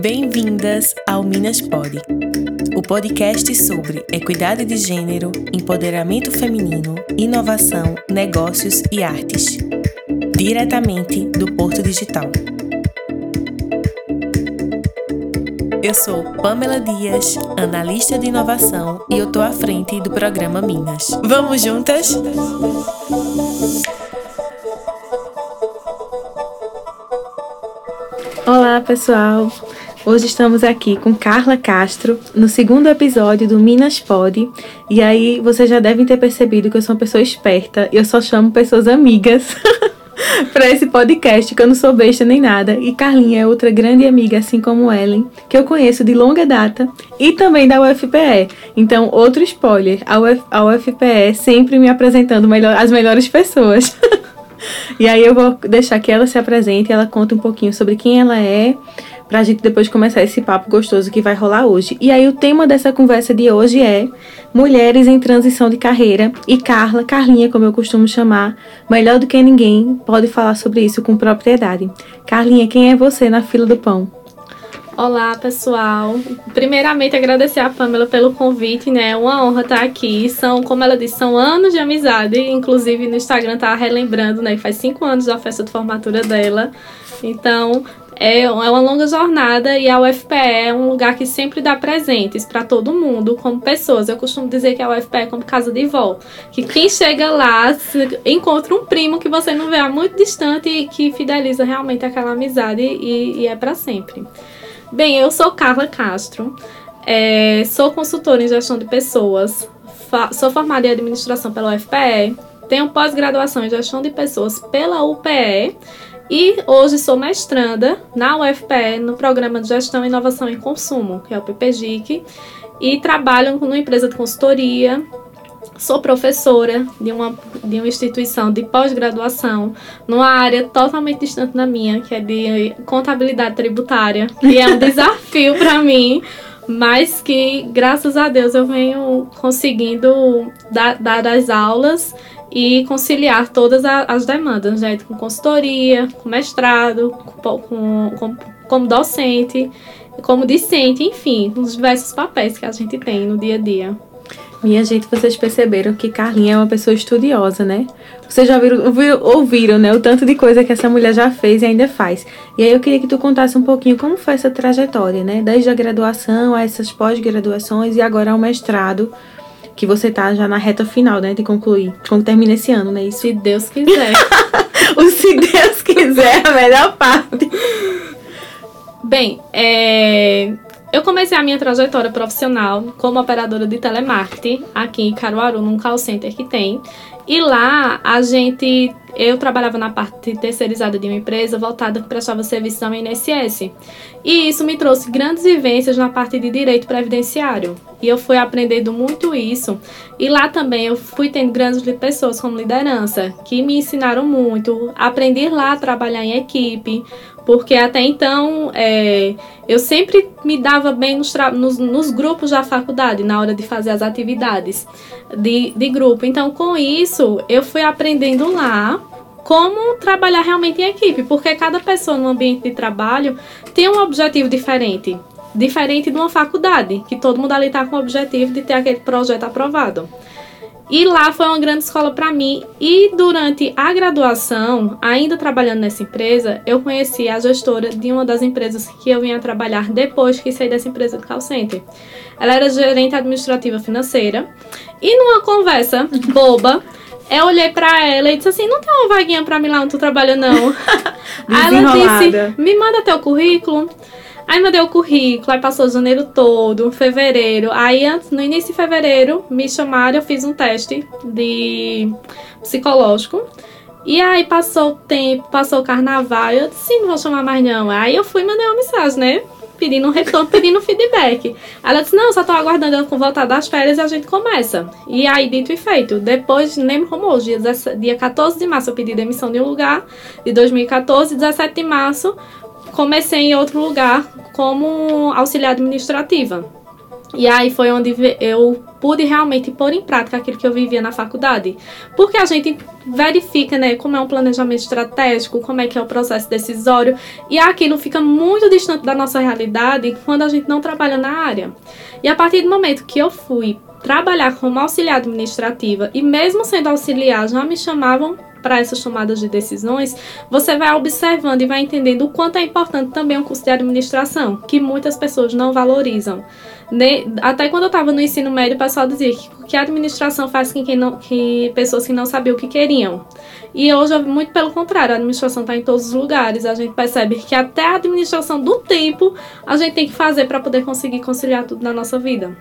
Bem-vindas ao Minas Pod, o podcast sobre equidade de gênero, empoderamento feminino, inovação, negócios e artes, diretamente do Porto Digital. Eu sou Pamela Dias, analista de inovação, e eu estou à frente do programa Minas. Vamos juntas? Olá, pessoal! Hoje estamos aqui com Carla Castro no segundo episódio do Minas Pod. E aí vocês já devem ter percebido que eu sou uma pessoa esperta e eu só chamo pessoas amigas para esse podcast, que eu não sou besta nem nada. E Carlinha é outra grande amiga, assim como Ellen, que eu conheço de longa data e também da UFPE. Então, outro spoiler: a, Uf, a UFPE sempre me apresentando melhor, as melhores pessoas. e aí eu vou deixar que ela se apresente ela conta um pouquinho sobre quem ela é pra gente depois começar esse papo gostoso que vai rolar hoje. E aí o tema dessa conversa de hoje é mulheres em transição de carreira e Carla, Carlinha, como eu costumo chamar, melhor do que ninguém, pode falar sobre isso com propriedade. Carlinha, quem é você na fila do pão? Olá, pessoal. Primeiramente, agradecer a Pamela pelo convite, né? É uma honra estar aqui. São, como ela disse, são anos de amizade. Inclusive, no Instagram tá relembrando, né? Faz cinco anos da festa de formatura dela. Então, é, é uma longa jornada e a UFPE é um lugar que sempre dá presentes para todo mundo, como pessoas. Eu costumo dizer que a UFPE é como casa de vó. Que quem chega lá encontra um primo que você não vê há muito distante e que fideliza realmente aquela amizade e, e é para sempre. Bem, eu sou Carla Castro, é, sou consultora em gestão de pessoas, sou formada em administração pela UFPE, tenho pós-graduação em gestão de pessoas pela UPE e hoje sou mestranda na UFPE no programa de Gestão, Inovação e Consumo, que é o PPGIC, e trabalho numa empresa de consultoria. Sou professora de uma, de uma instituição de pós-graduação numa área totalmente distante da minha, que é de contabilidade tributária, que é um desafio para mim, mas que, graças a Deus, eu venho conseguindo dar, dar as aulas e conciliar todas as demandas, né? Com consultoria, com mestrado, com, com, com, como docente, como discente, enfim, os diversos papéis que a gente tem no dia a dia. Minha gente, vocês perceberam que Carlinha é uma pessoa estudiosa, né? Vocês já ouviram, ouviram, ouviram, né? O tanto de coisa que essa mulher já fez e ainda faz. E aí eu queria que tu contasse um pouquinho como foi essa trajetória, né? Desde a graduação a essas pós-graduações e agora ao mestrado que você tá já na reta final, né, de concluir. Quando termina esse ano, né? Isso. Se Deus quiser. o se Deus quiser, a melhor parte. Bem, é... eu comecei a minha trajetória profissional como operadora de telemarketing aqui em Caruaru, num call center que tem. E lá a gente, eu trabalhava na parte terceirizada de uma empresa voltada que prestava serviço ao INSS. E isso me trouxe grandes vivências na parte de direito previdenciário. E eu fui aprendendo muito isso. E lá também eu fui tendo grandes pessoas como liderança, que me ensinaram muito. Aprendi lá a trabalhar em equipe, porque até então é, eu sempre me dava bem nos, nos, nos, grupos da faculdade, na hora de fazer as atividades de, de grupo. Então, com isso, eu fui aprendendo lá como trabalhar realmente em equipe, porque cada pessoa no ambiente de trabalho tem um objetivo diferente. Diferente de uma faculdade, que todo mundo ali está com o objetivo de ter aquele projeto aprovado. E lá foi uma grande escola para mim. E durante a graduação, ainda trabalhando nessa empresa, eu conheci a gestora de uma das empresas que eu vinha trabalhar depois que saí dessa empresa do call center. Ela era gerente administrativa financeira. E numa conversa boba, eu olhei para ela e disse assim: Não tem uma vaguinha para mim lá onde tu trabalha, não. Aí ela disse: Me manda teu currículo. Aí mandei o currículo, aí passou janeiro todo, fevereiro. Aí no início de fevereiro me chamaram, eu fiz um teste de psicológico. E aí passou o tempo, passou o carnaval, eu disse, não vou chamar mais não. Aí eu fui e mandei uma mensagem, né? Pedindo um retorno, pedindo feedback. Ela disse, não, só tô aguardando ela voltar das férias e a gente começa. E aí, dito e feito, depois, lembro como hoje, dia 14 de março eu pedi demissão de um lugar, de 2014, 17 de março comecei em outro lugar como auxiliar administrativa. E aí foi onde eu pude realmente pôr em prática aquilo que eu vivia na faculdade. Porque a gente verifica, né, como é um planejamento estratégico, como é que é o processo decisório, e aquilo fica muito distante da nossa realidade quando a gente não trabalha na área. E a partir do momento que eu fui trabalhar como auxiliar administrativa e mesmo sendo auxiliar já me chamavam para essas tomadas de decisões, você vai observando e vai entendendo o quanto é importante também o curso de administração, que muitas pessoas não valorizam. Até quando eu estava no ensino médio, o pessoal dizia que, que a administração faz com que, não, que pessoas que não sabiam o que queriam. E hoje, muito pelo contrário, a administração está em todos os lugares. A gente percebe que até a administração do tempo a gente tem que fazer para poder conseguir conciliar tudo na nossa vida.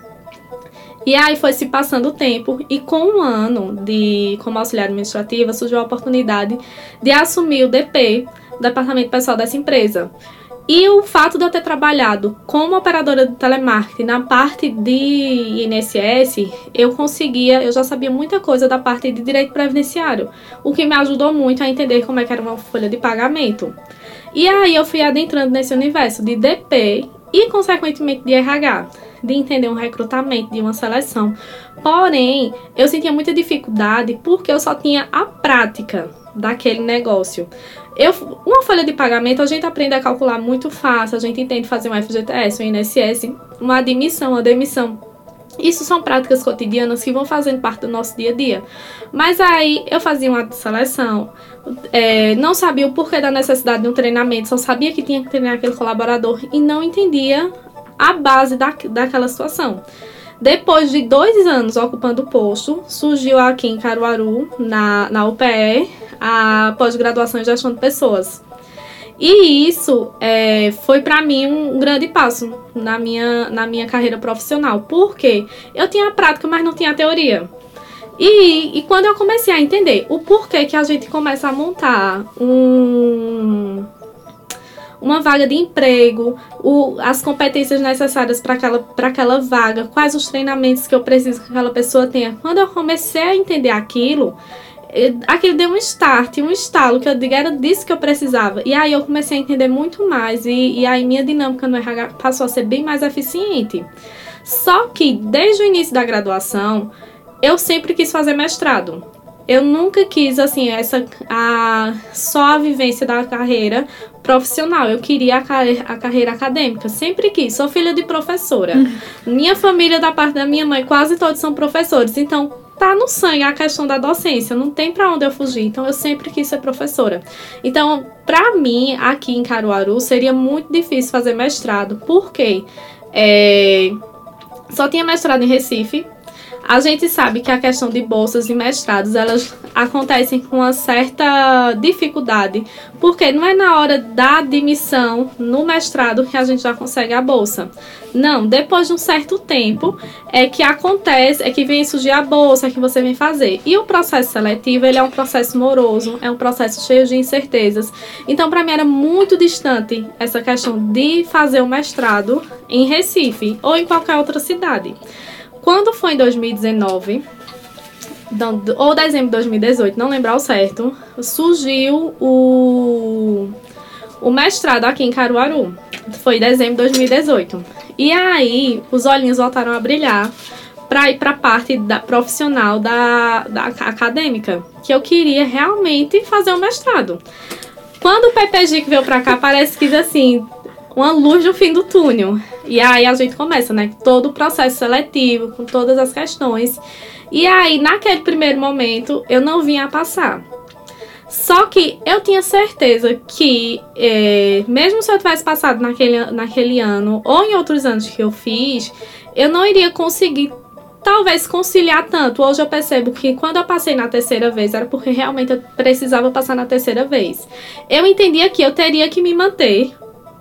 E aí foi se passando o tempo e com um ano de como auxiliar administrativa surgiu a oportunidade de assumir o DP, Departamento Pessoal dessa empresa. E o fato de eu ter trabalhado como operadora de telemarketing na parte de INSS, eu conseguia, eu já sabia muita coisa da parte de direito previdenciário, o que me ajudou muito a entender como é que era uma folha de pagamento. E aí eu fui adentrando nesse universo de DP e, consequentemente, de RH de entender um recrutamento, de uma seleção. Porém, eu sentia muita dificuldade porque eu só tinha a prática daquele negócio. Eu, uma folha de pagamento a gente aprende a calcular muito fácil, a gente entende fazer um FGTS, um INSS, uma admissão, uma demissão. Isso são práticas cotidianas que vão fazendo parte do nosso dia a dia. Mas aí eu fazia uma seleção, é, não sabia o porquê da necessidade de um treinamento, só sabia que tinha que treinar aquele colaborador e não entendia a base da, daquela situação. Depois de dois anos ocupando o posto, surgiu aqui em Caruaru, na, na UPE, a pós-graduação em gestão de pessoas. E isso é, foi para mim um grande passo na minha, na minha carreira profissional, porque eu tinha a prática, mas não tinha a teoria. E, e quando eu comecei a entender o porquê que a gente começa a montar um, uma vaga de emprego, o, as competências necessárias para aquela, aquela vaga, quais os treinamentos que eu preciso que aquela pessoa tenha. Quando eu comecei a entender aquilo, eh, aquilo deu um start, um estalo, que eu digo, era disso que eu precisava. E aí eu comecei a entender muito mais, e, e aí minha dinâmica no RH passou a ser bem mais eficiente. Só que, desde o início da graduação, eu sempre quis fazer mestrado eu nunca quis assim essa a só a vivência da carreira profissional. Eu queria a, a carreira acadêmica, sempre quis. Sou filha de professora. Minha família da parte da minha mãe quase todos são professores, então tá no sangue a questão da docência, não tem para onde eu fugir. Então eu sempre quis ser professora. Então, para mim aqui em Caruaru seria muito difícil fazer mestrado, porque é, só tinha mestrado em Recife, a gente sabe que a questão de bolsas e mestrados, elas acontecem com uma certa dificuldade, porque não é na hora da admissão no mestrado que a gente já consegue a bolsa. Não, depois de um certo tempo é que acontece, é que vem surgir a bolsa que você vem fazer. E o processo seletivo, ele é um processo moroso, é um processo cheio de incertezas. Então, para mim era muito distante essa questão de fazer o mestrado em Recife ou em qualquer outra cidade. Quando foi em 2019, ou dezembro de 2018, não lembrar o certo, surgiu o, o mestrado aqui em Caruaru. Foi em dezembro de 2018. E aí, os olhinhos voltaram a brilhar para ir para a parte da, profissional da, da acadêmica, que eu queria realmente fazer o um mestrado. Quando o PPG veio para cá, parece que assim, uma luz no fim do túnel. E aí a gente começa, né? Todo o processo seletivo, com todas as questões. E aí, naquele primeiro momento, eu não vinha a passar. Só que eu tinha certeza que, é, mesmo se eu tivesse passado naquele, naquele ano ou em outros anos que eu fiz, eu não iria conseguir, talvez, conciliar tanto. Hoje eu percebo que quando eu passei na terceira vez era porque realmente eu precisava passar na terceira vez. Eu entendia que eu teria que me manter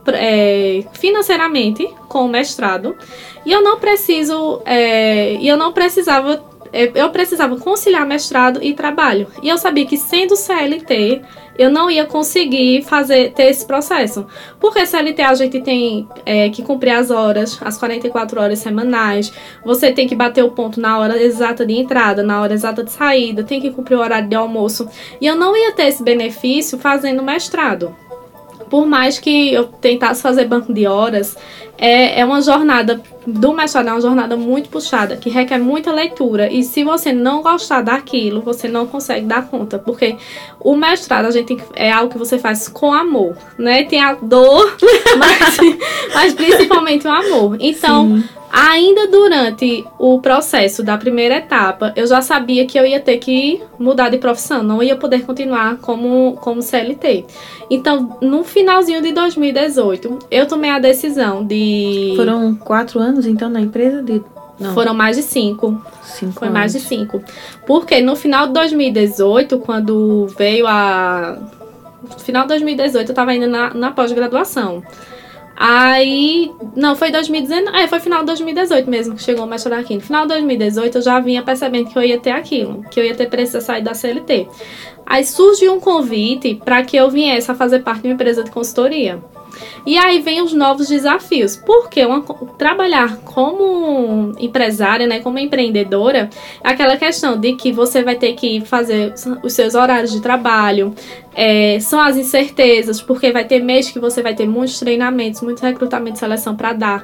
é, financeiramente com o mestrado. E eu não preciso é, eu não precisava é, eu precisava conciliar mestrado e trabalho. E eu sabia que sendo CLT eu não ia conseguir fazer ter esse processo. Porque CLT a gente tem é, que cumprir as horas as 44 horas semanais. Você tem que bater o ponto na hora exata de entrada na hora exata de saída tem que cumprir o horário de almoço. E eu não ia ter esse benefício fazendo mestrado por mais que eu tentasse fazer banco de horas, é, é uma jornada do mestrado, é uma jornada muito puxada, que requer muita leitura. E se você não gostar daquilo, você não consegue dar conta. Porque o mestrado, a gente é algo que você faz com amor, né? Tem a dor, mas, mas principalmente o amor. Então. Sim Ainda durante o processo da primeira etapa, eu já sabia que eu ia ter que mudar de profissão, não ia poder continuar como, como CLT. Então, no finalzinho de 2018, eu tomei a decisão de. Foram quatro anos, então, na empresa? De... Não. Foram mais de cinco. Cinco Foi anos. mais de cinco. Porque no final de 2018, quando veio a. No final de 2018, eu estava ainda na, na pós-graduação. Aí, não, foi 2019, é, foi final de 2018 mesmo que chegou o mestrado aqui. No final de 2018 eu já vinha percebendo que eu ia ter aquilo, que eu ia ter precisado sair da CLT. Aí surgiu um convite para que eu viesse a fazer parte de uma empresa de consultoria. E aí vem os novos desafios. Porque uma, trabalhar como empresária, né, como empreendedora, aquela questão de que você vai ter que fazer os seus horários de trabalho, é, são as incertezas, porque vai ter mês que você vai ter muitos treinamentos, muitos recrutamentos seleção para dar,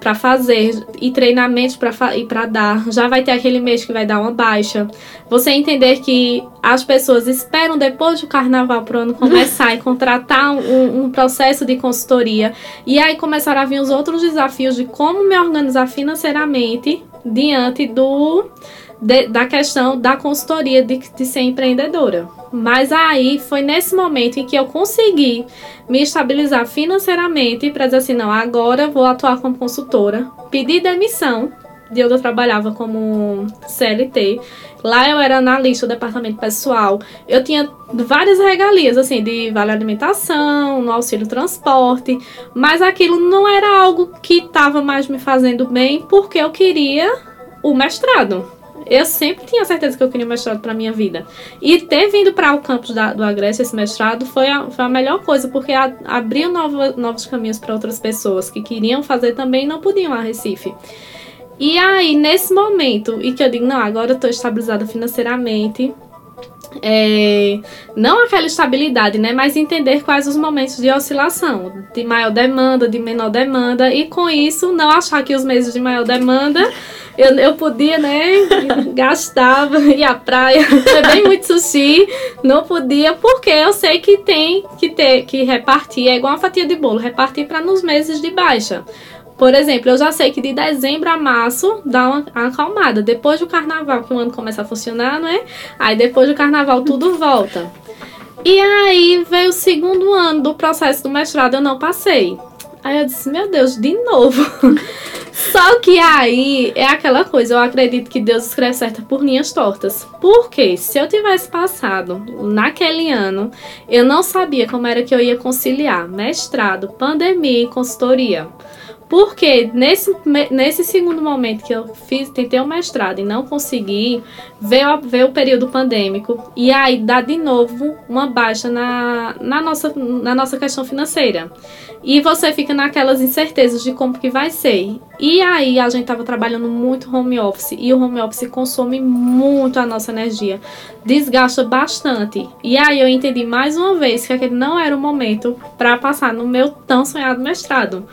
para fazer, e treinamentos para dar. Já vai ter aquele mês que vai dar uma baixa. Você entender que as pessoas esperam depois do carnaval para o ano começar e contratar um, um processo de consultoria. E aí começaram a vir os outros desafios de como me organizar financeiramente diante do de, da questão da consultoria de, de ser empreendedora. Mas aí foi nesse momento em que eu consegui me estabilizar financeiramente para dizer assim: não, agora vou atuar como consultora, pedir demissão de onde eu trabalhava como CLT. Lá eu era analista do departamento pessoal. Eu tinha várias regalias, assim, de vale alimentação, no auxílio transporte, mas aquilo não era algo que estava mais me fazendo bem porque eu queria o mestrado eu sempre tinha certeza que eu queria um mestrado para minha vida. E ter vindo para o campus da, do Agreste, esse mestrado, foi a, foi a melhor coisa, porque a, abriu novo, novos caminhos para outras pessoas que queriam fazer também e não podiam a Recife. E aí, nesse momento, e que eu digo, não, agora eu estou estabilizada financeiramente, é, não aquela estabilidade, né? Mas entender quais os momentos de oscilação, de maior demanda, de menor demanda, e com isso não achar que os meses de maior demanda eu, eu podia, né? Gastava, ir à praia, bem muito sushi. Não podia, porque eu sei que tem que ter que repartir, é igual uma fatia de bolo, repartir para nos meses de baixa. Por exemplo, eu já sei que de dezembro a março dá uma acalmada. Depois do carnaval, que o ano começa a funcionar, não é? Aí depois do carnaval tudo volta. E aí veio o segundo ano do processo do mestrado, eu não passei. Aí eu disse, meu Deus, de novo. Só que aí é aquela coisa, eu acredito que Deus escreve certa por linhas tortas. Porque se eu tivesse passado naquele ano, eu não sabia como era que eu ia conciliar mestrado, pandemia e consultoria. Porque nesse, nesse segundo momento que eu fiz, tentei o mestrado e não consegui, veio, veio o período pandêmico e aí dá de novo uma baixa na, na, nossa, na nossa questão financeira. E você fica naquelas incertezas de como que vai ser. E aí a gente estava trabalhando muito home office e o home office consome muito a nossa energia, desgasta bastante. E aí eu entendi mais uma vez que aquele não era o momento para passar no meu tão sonhado mestrado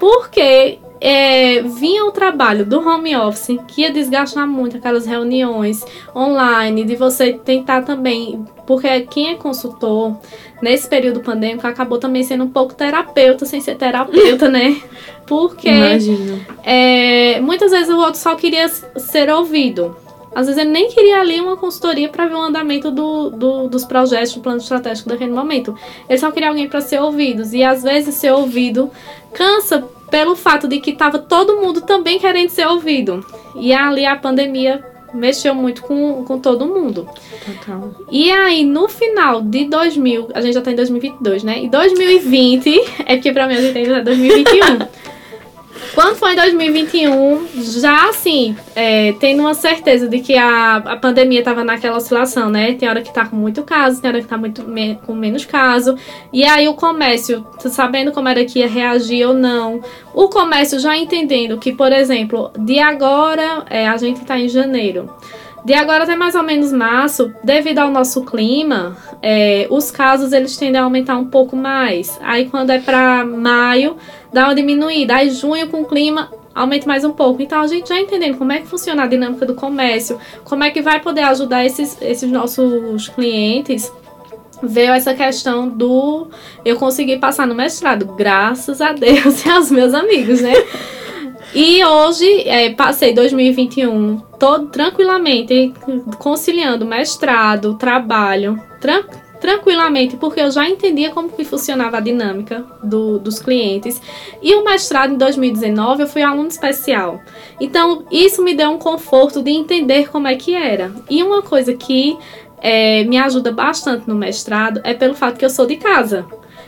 porque é, vinha o trabalho do home office, que ia desgastar muito aquelas reuniões online, de você tentar também, porque quem é consultor nesse período pandêmico acabou também sendo um pouco terapeuta sem ser terapeuta, né? Porque é, muitas vezes o outro só queria ser ouvido. Às vezes ele nem queria ali uma consultoria para ver o andamento do, do, dos projetos, do plano estratégico daquele momento. Ele só queria alguém para ser ouvido. E às vezes ser ouvido cansa pelo fato de que estava todo mundo também querendo ser ouvido. E ali a pandemia mexeu muito com, com todo mundo. Total. E aí, no final de 2000, a gente já tá em 2022, né? E 2020, é porque pra mim a gente ainda tá em 2021. Quando foi em 2021, já assim, é, tendo uma certeza de que a, a pandemia estava naquela oscilação, né? Tem hora que tá com muito caso, tem hora que tá muito me, com menos caso. E aí o comércio, sabendo como era que ia reagir ou não. O comércio já entendendo que, por exemplo, de agora, é, a gente tá em janeiro. De agora até mais ou menos março, devido ao nosso clima, é, os casos eles tendem a aumentar um pouco mais. Aí quando é para maio, dá uma diminuída. Aí junho com o clima aumente mais um pouco. Então a gente já entendendo como é que funciona a dinâmica do comércio, como é que vai poder ajudar esses, esses nossos clientes veio essa questão do eu conseguir passar no mestrado, graças a Deus e aos meus amigos, né? E hoje, é, passei 2021 todo tranquilamente, conciliando mestrado, trabalho, tran tranquilamente, porque eu já entendia como que funcionava a dinâmica do, dos clientes. E o mestrado em 2019 eu fui aluno especial. Então, isso me deu um conforto de entender como é que era. E uma coisa que é, me ajuda bastante no mestrado é pelo fato que eu sou de casa.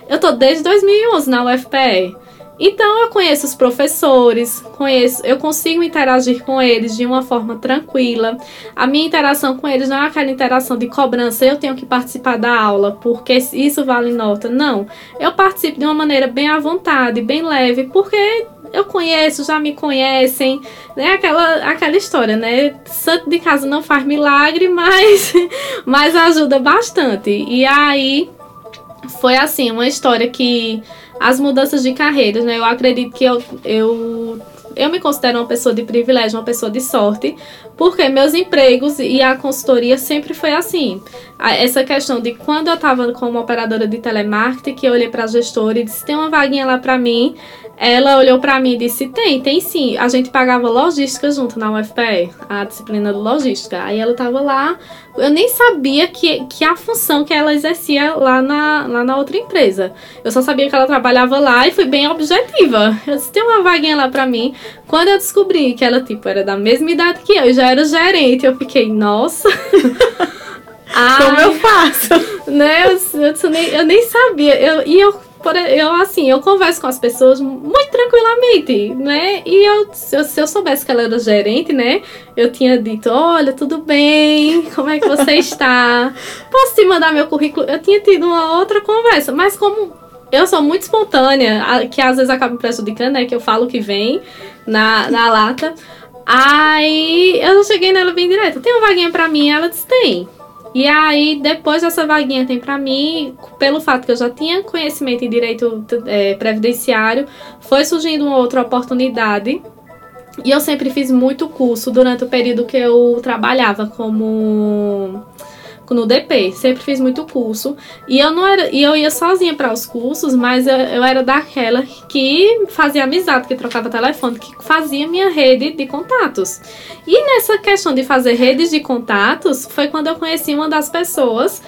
Eu tô desde 2011 na UFPE. Então eu conheço os professores, conheço, eu consigo interagir com eles de uma forma tranquila. A minha interação com eles não é aquela interação de cobrança, eu tenho que participar da aula porque isso vale nota. Não, eu participo de uma maneira bem à vontade, bem leve, porque eu conheço, já me conhecem, né? Aquela, aquela história, né? Santo de casa não faz milagre, mas, mas ajuda bastante. E aí foi assim, uma história que as mudanças de carreiras, né? Eu acredito que eu, eu eu me considero uma pessoa de privilégio, uma pessoa de sorte, porque meus empregos e a consultoria sempre foi assim. Essa questão de quando eu estava como operadora de telemarketing, que eu olhei para a gestora e disse: tem uma vaguinha lá para mim. Ela olhou para mim e disse: Tem, tem sim. A gente pagava logística junto na UFPE, a disciplina de logística. Aí ela tava lá, eu nem sabia que, que a função que ela exercia lá na, lá na outra empresa. Eu só sabia que ela trabalhava lá e fui bem objetiva. Eu disse: Tem uma vaguinha lá para mim. Quando eu descobri que ela, tipo, era da mesma idade que eu, já era gerente, eu fiquei: Nossa. Ai, Como eu faço? Né? Eu, eu, eu, nem, eu nem sabia. Eu, e eu por, eu, assim, eu converso com as pessoas muito tranquilamente, né? E eu, se, eu, se eu soubesse que ela era gerente, né? Eu tinha dito, olha, tudo bem, como é que você está? Posso te mandar meu currículo? Eu tinha tido uma outra conversa, mas como eu sou muito espontânea, que às vezes acaba me prejudicando, né? Que eu falo que vem na, na lata. Aí eu cheguei nela bem direta. Tem uma vaguinha pra mim? Ela disse, tem. E aí, depois dessa vaguinha tem para mim, pelo fato que eu já tinha conhecimento em direito é, previdenciário, foi surgindo uma outra oportunidade. E eu sempre fiz muito curso durante o período que eu trabalhava como no DP, sempre fiz muito curso. E eu não era, e eu ia sozinha para os cursos, mas eu, eu, era daquela que fazia amizade, que trocava telefone, que fazia minha rede de contatos. E nessa questão de fazer redes de contatos, foi quando eu conheci uma das pessoas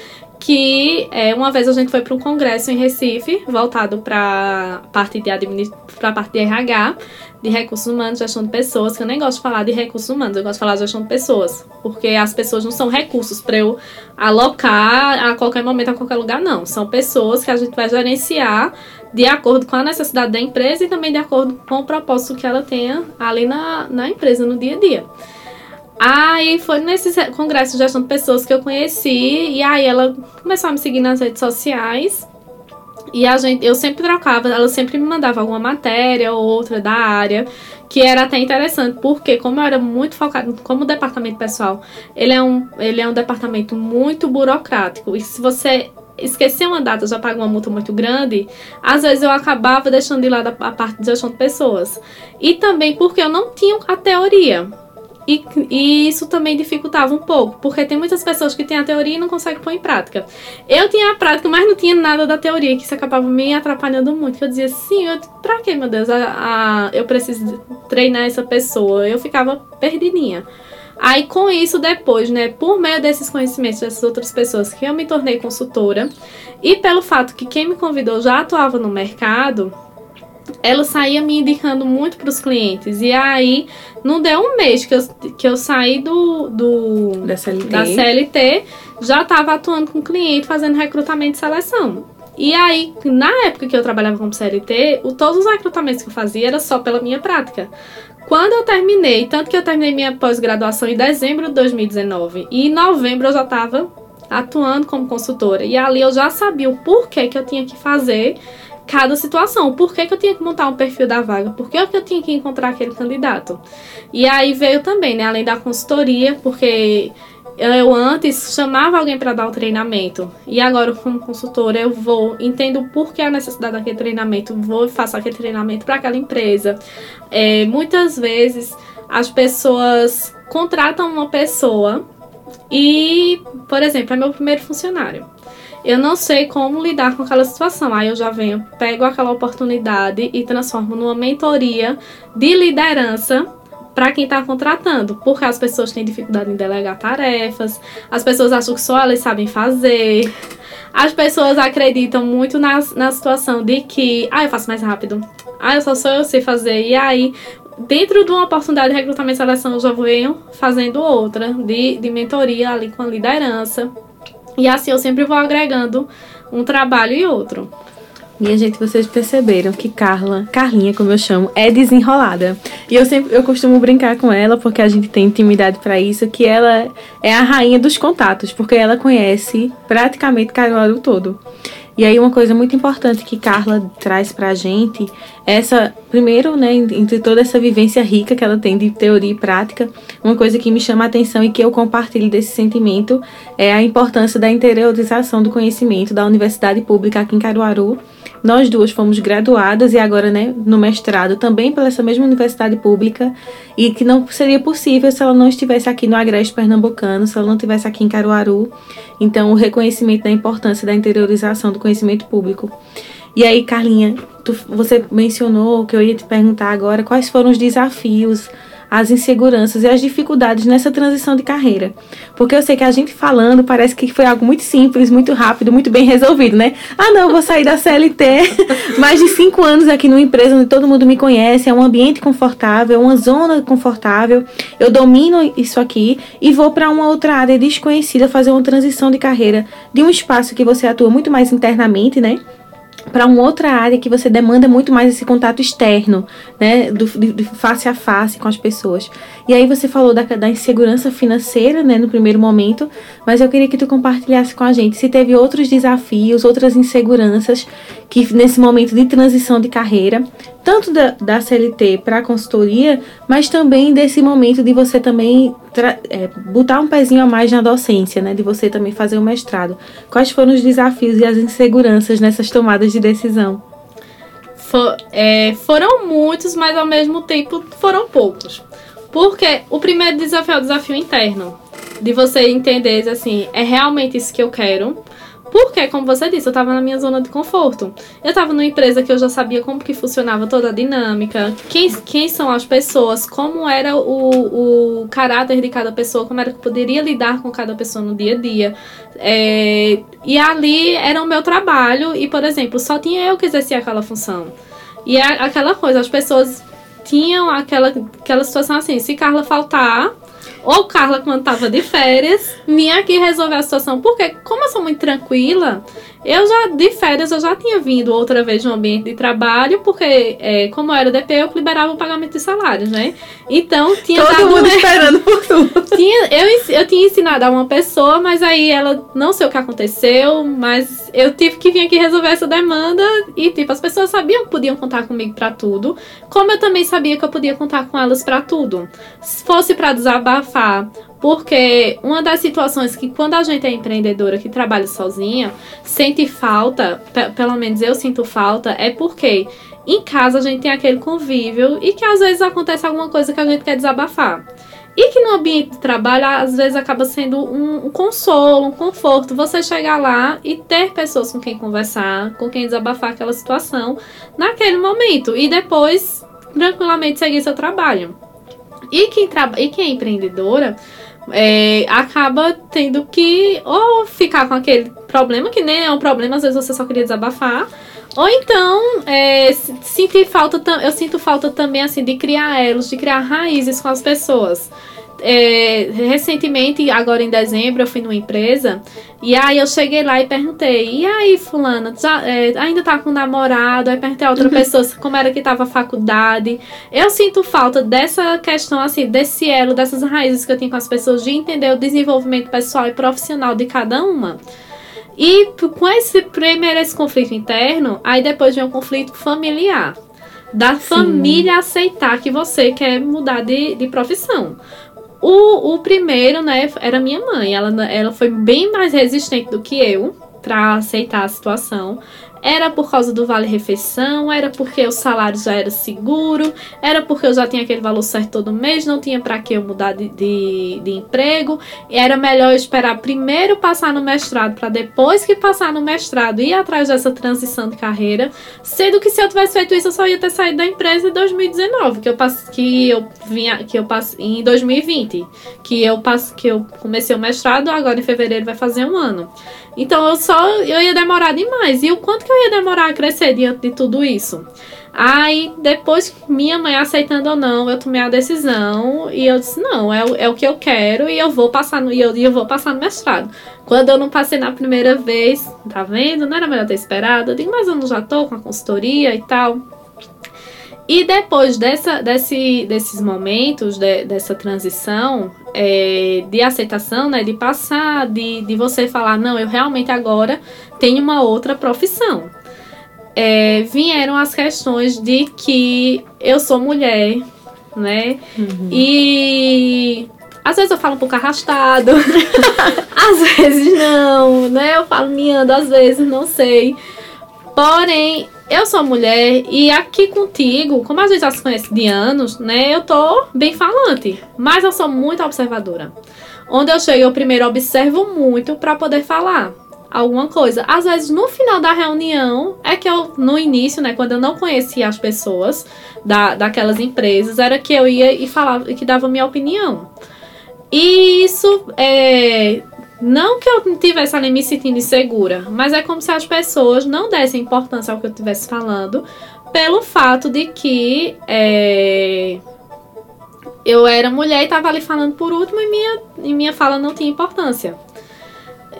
que é, uma vez a gente foi para um congresso em Recife, voltado para parte de para parte de RH, de recursos humanos, gestão de pessoas, que eu nem gosto de falar de recursos humanos, eu gosto de falar de gestão de pessoas, porque as pessoas não são recursos para eu alocar a qualquer momento, a qualquer lugar, não. São pessoas que a gente vai gerenciar de acordo com a necessidade da empresa e também de acordo com o propósito que ela tenha ali na, na empresa, no dia a dia. Aí foi nesse congresso de gestão de pessoas que eu conheci, e aí ela começou a me seguir nas redes sociais. E a gente, eu sempre trocava, ela sempre me mandava alguma matéria ou outra da área, que era até interessante, porque como eu era muito focado, como o departamento pessoal, ele é um, ele é um departamento muito burocrático. E se você esquecer uma data, já paga uma multa muito grande, às vezes eu acabava deixando de lado a parte de gestão de pessoas. E também porque eu não tinha a teoria. E, e, isso também dificultava um pouco, porque tem muitas pessoas que têm a teoria e não conseguem pôr em prática. Eu tinha a prática, mas não tinha nada da teoria, que isso acabava me atrapalhando muito. Eu dizia eu, pra que, meu Deus, a, a, eu preciso treinar essa pessoa? Eu ficava perdidinha. Aí com isso, depois, né, por meio desses conhecimentos dessas outras pessoas, que eu me tornei consultora, e pelo fato que quem me convidou já atuava no mercado, ela saía me indicando muito para os clientes. E aí, não deu um mês que eu, que eu saí do, do da, CLT. da CLT, já estava atuando com cliente, fazendo recrutamento e seleção. E aí, na época que eu trabalhava como CLT, o, todos os recrutamentos que eu fazia era só pela minha prática. Quando eu terminei, tanto que eu terminei minha pós-graduação em dezembro de 2019, e em novembro eu já estava atuando como consultora. E ali eu já sabia o porquê que eu tinha que fazer cada situação. Por que, que eu tinha que montar um perfil da vaga? Por que, que eu tinha que encontrar aquele candidato? E aí veio também, né, além da consultoria, porque eu antes chamava alguém para dar o treinamento e agora como consultora eu vou entendo por que a necessidade daquele treinamento vou e faço aquele treinamento para aquela empresa é, muitas vezes as pessoas contratam uma pessoa e por exemplo é meu primeiro funcionário eu não sei como lidar com aquela situação. Aí eu já venho, pego aquela oportunidade e transformo numa mentoria de liderança para quem está contratando, porque as pessoas têm dificuldade em delegar tarefas, as pessoas acham que só elas sabem fazer, as pessoas acreditam muito na, na situação de que, ah, eu faço mais rápido, ah, eu só sou eu sei fazer, e aí, dentro de uma oportunidade de recrutamento e seleção, eu já venho fazendo outra, de, de mentoria ali com a liderança, e assim eu sempre vou agregando um trabalho e outro. Minha gente, vocês perceberam que Carla, Carlinha, como eu chamo, é desenrolada. E eu sempre eu costumo brincar com ela porque a gente tem intimidade para isso, que ela é a rainha dos contatos, porque ela conhece praticamente Caruaru todo. E aí uma coisa muito importante que Carla traz pra gente, essa, primeiro, né, entre toda essa vivência rica que ela tem de teoria e prática, uma coisa que me chama a atenção e que eu compartilho desse sentimento é a importância da interiorização do conhecimento da universidade pública aqui em Caruaru nós duas fomos graduadas e agora, né, no mestrado também pela essa mesma universidade pública e que não seria possível se ela não estivesse aqui no Agreste Pernambucano, se ela não estivesse aqui em Caruaru. Então, o reconhecimento da importância da interiorização do conhecimento público. E aí, Carlinha, tu, você mencionou que eu ia te perguntar agora quais foram os desafios as inseguranças e as dificuldades nessa transição de carreira. Porque eu sei que a gente falando parece que foi algo muito simples, muito rápido, muito bem resolvido, né? Ah, não, vou sair da CLT, mais de cinco anos aqui numa empresa onde todo mundo me conhece, é um ambiente confortável, uma zona confortável, eu domino isso aqui e vou para uma outra área desconhecida fazer uma transição de carreira de um espaço que você atua muito mais internamente, né? Para uma outra área que você demanda muito mais esse contato externo, né, do, de, de, face a face com as pessoas. E aí você falou da, da insegurança financeira, né, no primeiro momento, mas eu queria que tu compartilhasse com a gente se teve outros desafios, outras inseguranças que nesse momento de transição de carreira, tanto da, da CLT para a consultoria, mas também desse momento de você também é, botar um pezinho a mais na docência, né? De você também fazer o mestrado. Quais foram os desafios e as inseguranças nessas tomadas de decisão? For, é, foram muitos, mas ao mesmo tempo foram poucos. Porque o primeiro desafio é o desafio interno. De você entender, assim, é realmente isso que eu quero porque, como você disse, eu estava na minha zona de conforto. Eu estava numa empresa que eu já sabia como que funcionava toda a dinâmica, quem, quem são as pessoas, como era o, o caráter de cada pessoa, como era que poderia lidar com cada pessoa no dia a dia. É, e ali era o meu trabalho e, por exemplo, só tinha eu que exercia aquela função. E é aquela coisa, as pessoas tinham aquela, aquela situação assim, se Carla faltar, ou Carla, quando tava de férias, vinha aqui resolver a situação. Porque, como eu sou muito tranquila, eu já, de férias, eu já tinha vindo outra vez no ambiente de trabalho, porque, é, como eu era DP, eu liberava o pagamento de salários, né? Então, tinha Todo dado... mundo esperando por tudo. Tinha, eu, eu tinha ensinado a uma pessoa, mas aí ela, não sei o que aconteceu, mas eu tive que vir aqui resolver essa demanda e, tipo, as pessoas sabiam que podiam contar comigo para tudo, como eu também sabia que eu podia contar com elas para tudo. Se fosse para desabafar porque uma das situações que quando a gente é empreendedora que trabalha sozinha, sente falta, pelo menos eu sinto falta, é porque em casa a gente tem aquele convívio e que às vezes acontece alguma coisa que a gente quer desabafar. E que no ambiente de trabalho, às vezes, acaba sendo um, consolo, um conforto. Você chegar lá e ter pessoas com quem conversar, com quem desabafar aquela situação naquele momento. E depois, tranquilamente, seguir seu trabalho. E quem, e quem é empreendedora é, acaba tendo que ou ficar com aquele problema, que nem é um problema, às vezes você só queria desabafar, ou então é, sentir falta, eu sinto falta também assim de criar elos, de criar raízes com as pessoas é, recentemente, agora em dezembro, eu fui numa empresa e aí eu cheguei lá e perguntei, e aí, fulana, já, é, ainda tá com namorado? Aí perguntei a outra uhum. pessoa como era que tava a faculdade. Eu sinto falta dessa questão, assim, desse elo, dessas raízes que eu tenho com as pessoas, de entender o desenvolvimento pessoal e profissional de cada uma. E com esse primeiro esse conflito interno, aí depois vem o conflito familiar. Da Sim. família aceitar que você quer mudar de, de profissão. O, o primeiro, né, era minha mãe. Ela, ela foi bem mais resistente do que eu para aceitar a situação. Era por causa do vale refeição, era porque o salário já era seguro, era porque eu já tinha aquele valor certo todo mês, não tinha para que eu mudar de, de, de emprego. Era melhor eu esperar primeiro passar no mestrado para depois que passar no mestrado ir atrás dessa transição de carreira, sendo que se eu tivesse feito isso eu só ia ter saído da empresa em 2019, que eu passe, que eu vinha que eu passe em 2020, que eu passe, que eu comecei o mestrado, agora em fevereiro vai fazer um ano. Então eu só eu ia demorar demais. E o quanto que eu ia demorar a crescer diante de tudo isso? Aí, depois, minha mãe aceitando ou não, eu tomei a decisão e eu disse, não, é, é o que eu quero e eu vou passar no, e eu, eu vou passar no mestrado. Quando eu não passei na primeira vez, tá vendo? Não era melhor ter esperado. Eu digo, mas eu não já tô com a consultoria e tal. E depois dessa, desse, desses momentos, de, dessa transição é, de aceitação, né, de passar, de, de você falar, não, eu realmente agora tenho uma outra profissão. É, vieram as questões de que eu sou mulher, né? Uhum. E às vezes eu falo um pouco arrastado, às vezes não, né? Eu falo miando, às vezes não sei. Porém, eu sou mulher e aqui contigo, como a gente já se conhece de anos, né? Eu tô bem falante, mas eu sou muito observadora. Onde eu chego, eu primeiro observo muito para poder falar alguma coisa. Às vezes, no final da reunião, é que eu, no início, né, quando eu não conhecia as pessoas da, daquelas empresas, era que eu ia e falava, que dava minha opinião. E isso é, não que eu tivesse ali me sentindo insegura, mas é como se as pessoas não dessem importância ao que eu estivesse falando, pelo fato de que é, eu era mulher e estava ali falando por último e minha, e minha fala não tinha importância.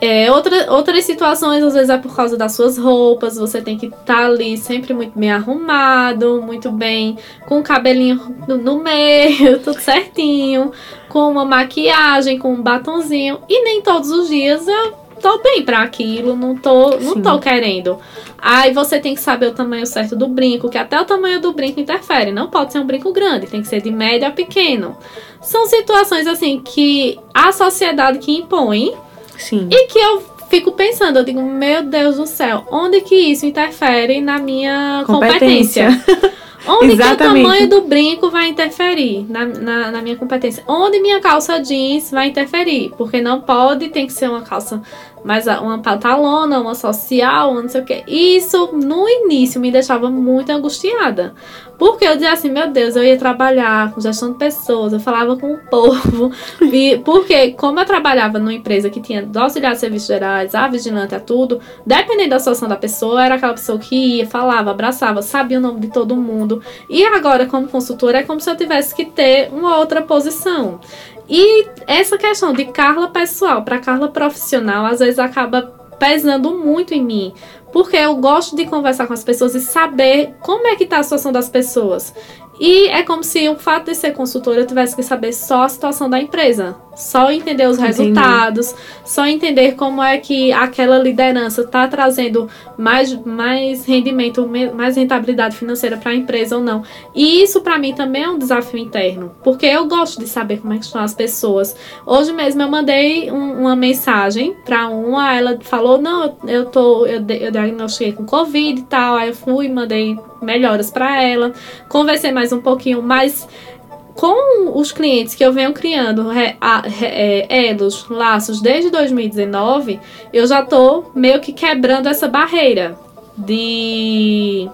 É, outra, outras situações, às vezes, é por causa das suas roupas. Você tem que estar tá ali sempre muito bem arrumado, muito bem, com o cabelinho no, no meio, tudo certinho, com uma maquiagem, com um batonzinho. E nem todos os dias eu tô bem para aquilo, não tô, não tô querendo. Aí você tem que saber o tamanho certo do brinco, que até o tamanho do brinco interfere. Não pode ser um brinco grande, tem que ser de médio a pequeno. São situações assim que a sociedade que impõe Sim. E que eu fico pensando, eu digo, meu Deus do céu, onde que isso interfere na minha competência? competência? Onde que o tamanho do brinco vai interferir na, na, na, minha competência? Onde minha calça jeans vai interferir? Porque não pode, tem que ser uma calça mais uma pantalona, uma social, não sei o que. Isso no início me deixava muito angustiada. Porque eu dizia assim, meu Deus, eu ia trabalhar com gestão de pessoas, eu falava com o povo. E, porque, como eu trabalhava numa empresa que tinha do auxiliar de serviços gerais, a vigilante, a tudo, dependendo da situação da pessoa, era aquela pessoa que ia, falava, abraçava, sabia o nome de todo mundo. E agora, como consultora, é como se eu tivesse que ter uma outra posição. E essa questão de Carla pessoal para Carla profissional, às vezes acaba pesando muito em mim, porque eu gosto de conversar com as pessoas e saber como é que tá a situação das pessoas. E é como se o fato de ser consultora eu tivesse que saber só a situação da empresa, só entender os Entendi. resultados, só entender como é que aquela liderança está trazendo mais, mais rendimento, mais rentabilidade financeira para a empresa ou não. E isso para mim também é um desafio interno, porque eu gosto de saber como é que estão as pessoas. Hoje mesmo eu mandei um, uma mensagem para uma, ela falou: "Não, eu tô eu, eu diagnostiquei com covid e tal". Aí eu fui, mandei melhoras para ela, conversei mais um pouquinho, mas com os clientes que eu venho criando é, é, elos, laços desde 2019, eu já tô meio que quebrando essa barreira de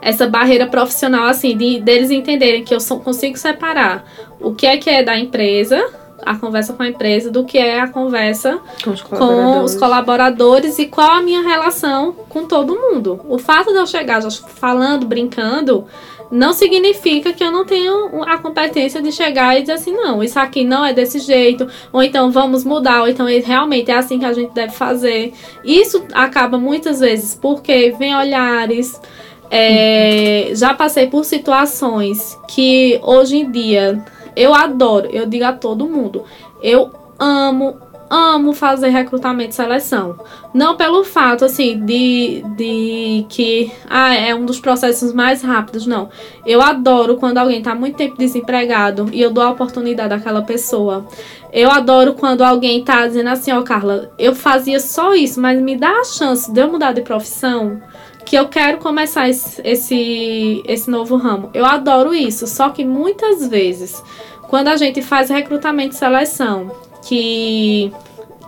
essa barreira profissional assim de deles entenderem que eu só consigo separar o que é que é da empresa a conversa com a empresa do que é a conversa com os, com os colaboradores e qual a minha relação com todo mundo. O fato de eu chegar já falando, brincando, não significa que eu não tenho a competência de chegar e dizer assim, não, isso aqui não é desse jeito, ou então vamos mudar, ou então realmente é assim que a gente deve fazer. Isso acaba muitas vezes porque vem olhares. É, já passei por situações que hoje em dia eu adoro, eu digo a todo mundo, eu amo amo fazer recrutamento e seleção. Não pelo fato, assim, de, de que ah, é um dos processos mais rápidos, não. Eu adoro quando alguém está muito tempo desempregado e eu dou a oportunidade àquela pessoa. Eu adoro quando alguém está dizendo assim, ó, oh, Carla, eu fazia só isso, mas me dá a chance de eu mudar de profissão que eu quero começar esse, esse, esse novo ramo. Eu adoro isso, só que muitas vezes, quando a gente faz recrutamento e seleção, que,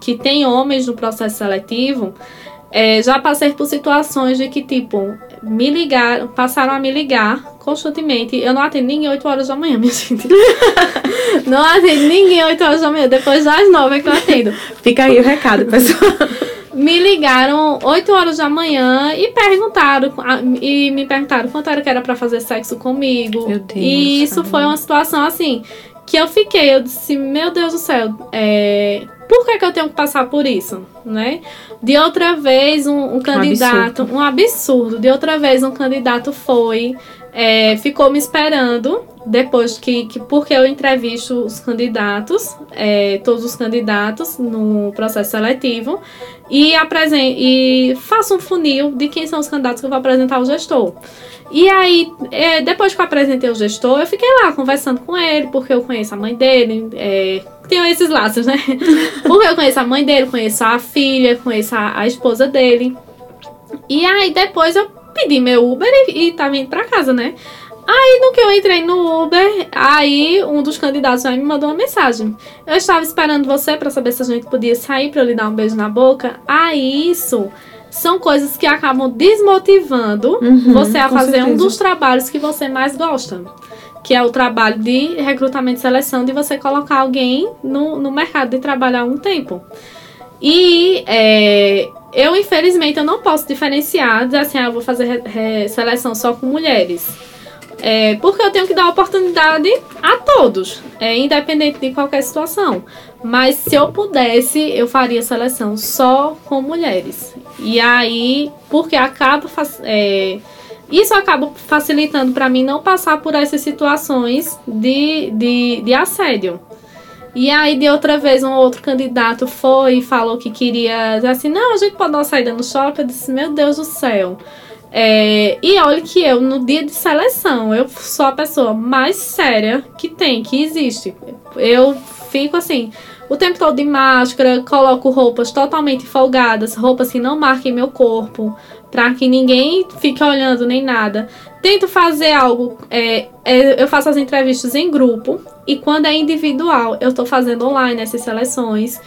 que tem homens no processo seletivo, é, já passei por situações de que, tipo, me ligaram, passaram a me ligar constantemente. Eu não atendo ninguém 8 horas da manhã, minha gente. não atendo ninguém 8 horas da manhã. Depois das 9 é que eu atendo. Fica aí o recado, pessoal me ligaram 8 horas da manhã e perguntaram e me perguntaram quanto era que era para fazer sexo comigo. Meu Deus, e isso foi uma situação assim que eu fiquei, eu disse, meu Deus do céu, é, por que, que eu tenho que passar por isso, né? De outra vez um, um candidato, um absurdo. um absurdo. De outra vez um candidato foi é, ficou me esperando depois que, que porque eu entrevisto os candidatos, é, todos os candidatos no processo seletivo e e faço um funil de quem são os candidatos que eu vou apresentar ao gestor. E aí, é, depois que eu apresentei o gestor, eu fiquei lá conversando com ele, porque eu conheço a mãe dele, é, tenho esses laços, né? porque eu conheço a mãe dele, conheço a filha, conheço a, a esposa dele. E aí, depois eu pedi meu Uber e, e tava indo pra casa, né? Aí, no que eu entrei no Uber, aí um dos candidatos aí me mandou uma mensagem. Eu estava esperando você para saber se a gente podia sair para eu lhe dar um beijo na boca. Aí, isso são coisas que acabam desmotivando uhum, você a fazer certeza. um dos trabalhos que você mais gosta. Que é o trabalho de recrutamento e seleção, de você colocar alguém no, no mercado de trabalho há um tempo. E é, eu, infelizmente, eu não posso diferenciar, dizer assim, ah, eu vou fazer seleção só com mulheres. É, porque eu tenho que dar oportunidade a todos, é, independente de qualquer situação. Mas se eu pudesse, eu faria seleção só com mulheres. E aí, porque acaba. É, isso acaba facilitando para mim não passar por essas situações de, de, de assédio. E aí, de outra vez, um outro candidato foi e falou que queria assim: não, a gente pode dar uma saída no shopping. Eu disse: meu Deus do céu. É, e olha que eu, no dia de seleção, eu sou a pessoa mais séria que tem, que existe. Eu fico assim, o tempo todo de máscara, coloco roupas totalmente folgadas, roupas que não marquem meu corpo, para que ninguém fique olhando nem nada. Tento fazer algo, é, é, eu faço as entrevistas em grupo, e quando é individual, eu estou fazendo online essas seleções.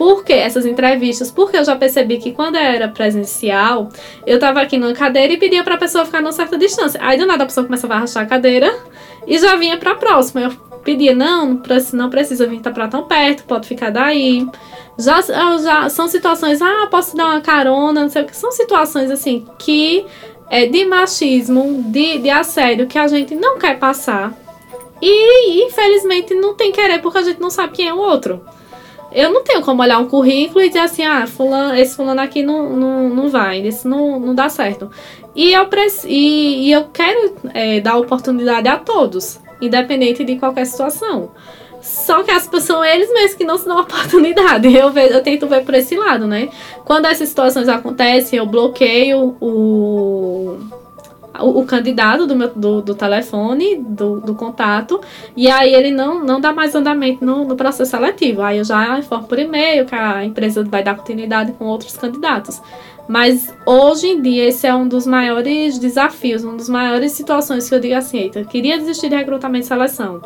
Por que essas entrevistas? Porque eu já percebi que quando era presencial, eu tava aqui numa cadeira e pedia pra pessoa ficar numa certa distância. Aí do nada a pessoa começava a arrastar a cadeira e já vinha pra próxima. Eu pedia, não, não precisa vir pra tão perto, pode ficar daí. Já, já são situações, ah, posso dar uma carona, não sei o que. São situações assim que é de machismo, de, de assédio que a gente não quer passar. E infelizmente não tem querer porque a gente não sabe quem é o outro. Eu não tenho como olhar um currículo e dizer assim, ah, fulano, esse fulano aqui não, não, não vai, esse não, não dá certo. E eu, e, e eu quero é, dar oportunidade a todos, independente de qualquer situação. Só que as pessoas, eles mesmos que não se dão oportunidade. Eu, vejo, eu tento ver por esse lado, né? Quando essas situações acontecem, eu bloqueio o o, o candidato do, meu, do, do telefone, do, do, contato, e aí ele não, não dá mais andamento no, no processo seletivo. Aí eu já informo por e-mail que a empresa vai dar continuidade com outros candidatos. Mas hoje em dia esse é um dos maiores desafios, uma das maiores situações que eu digo assim, eita, queria desistir de recrutamento e seleção.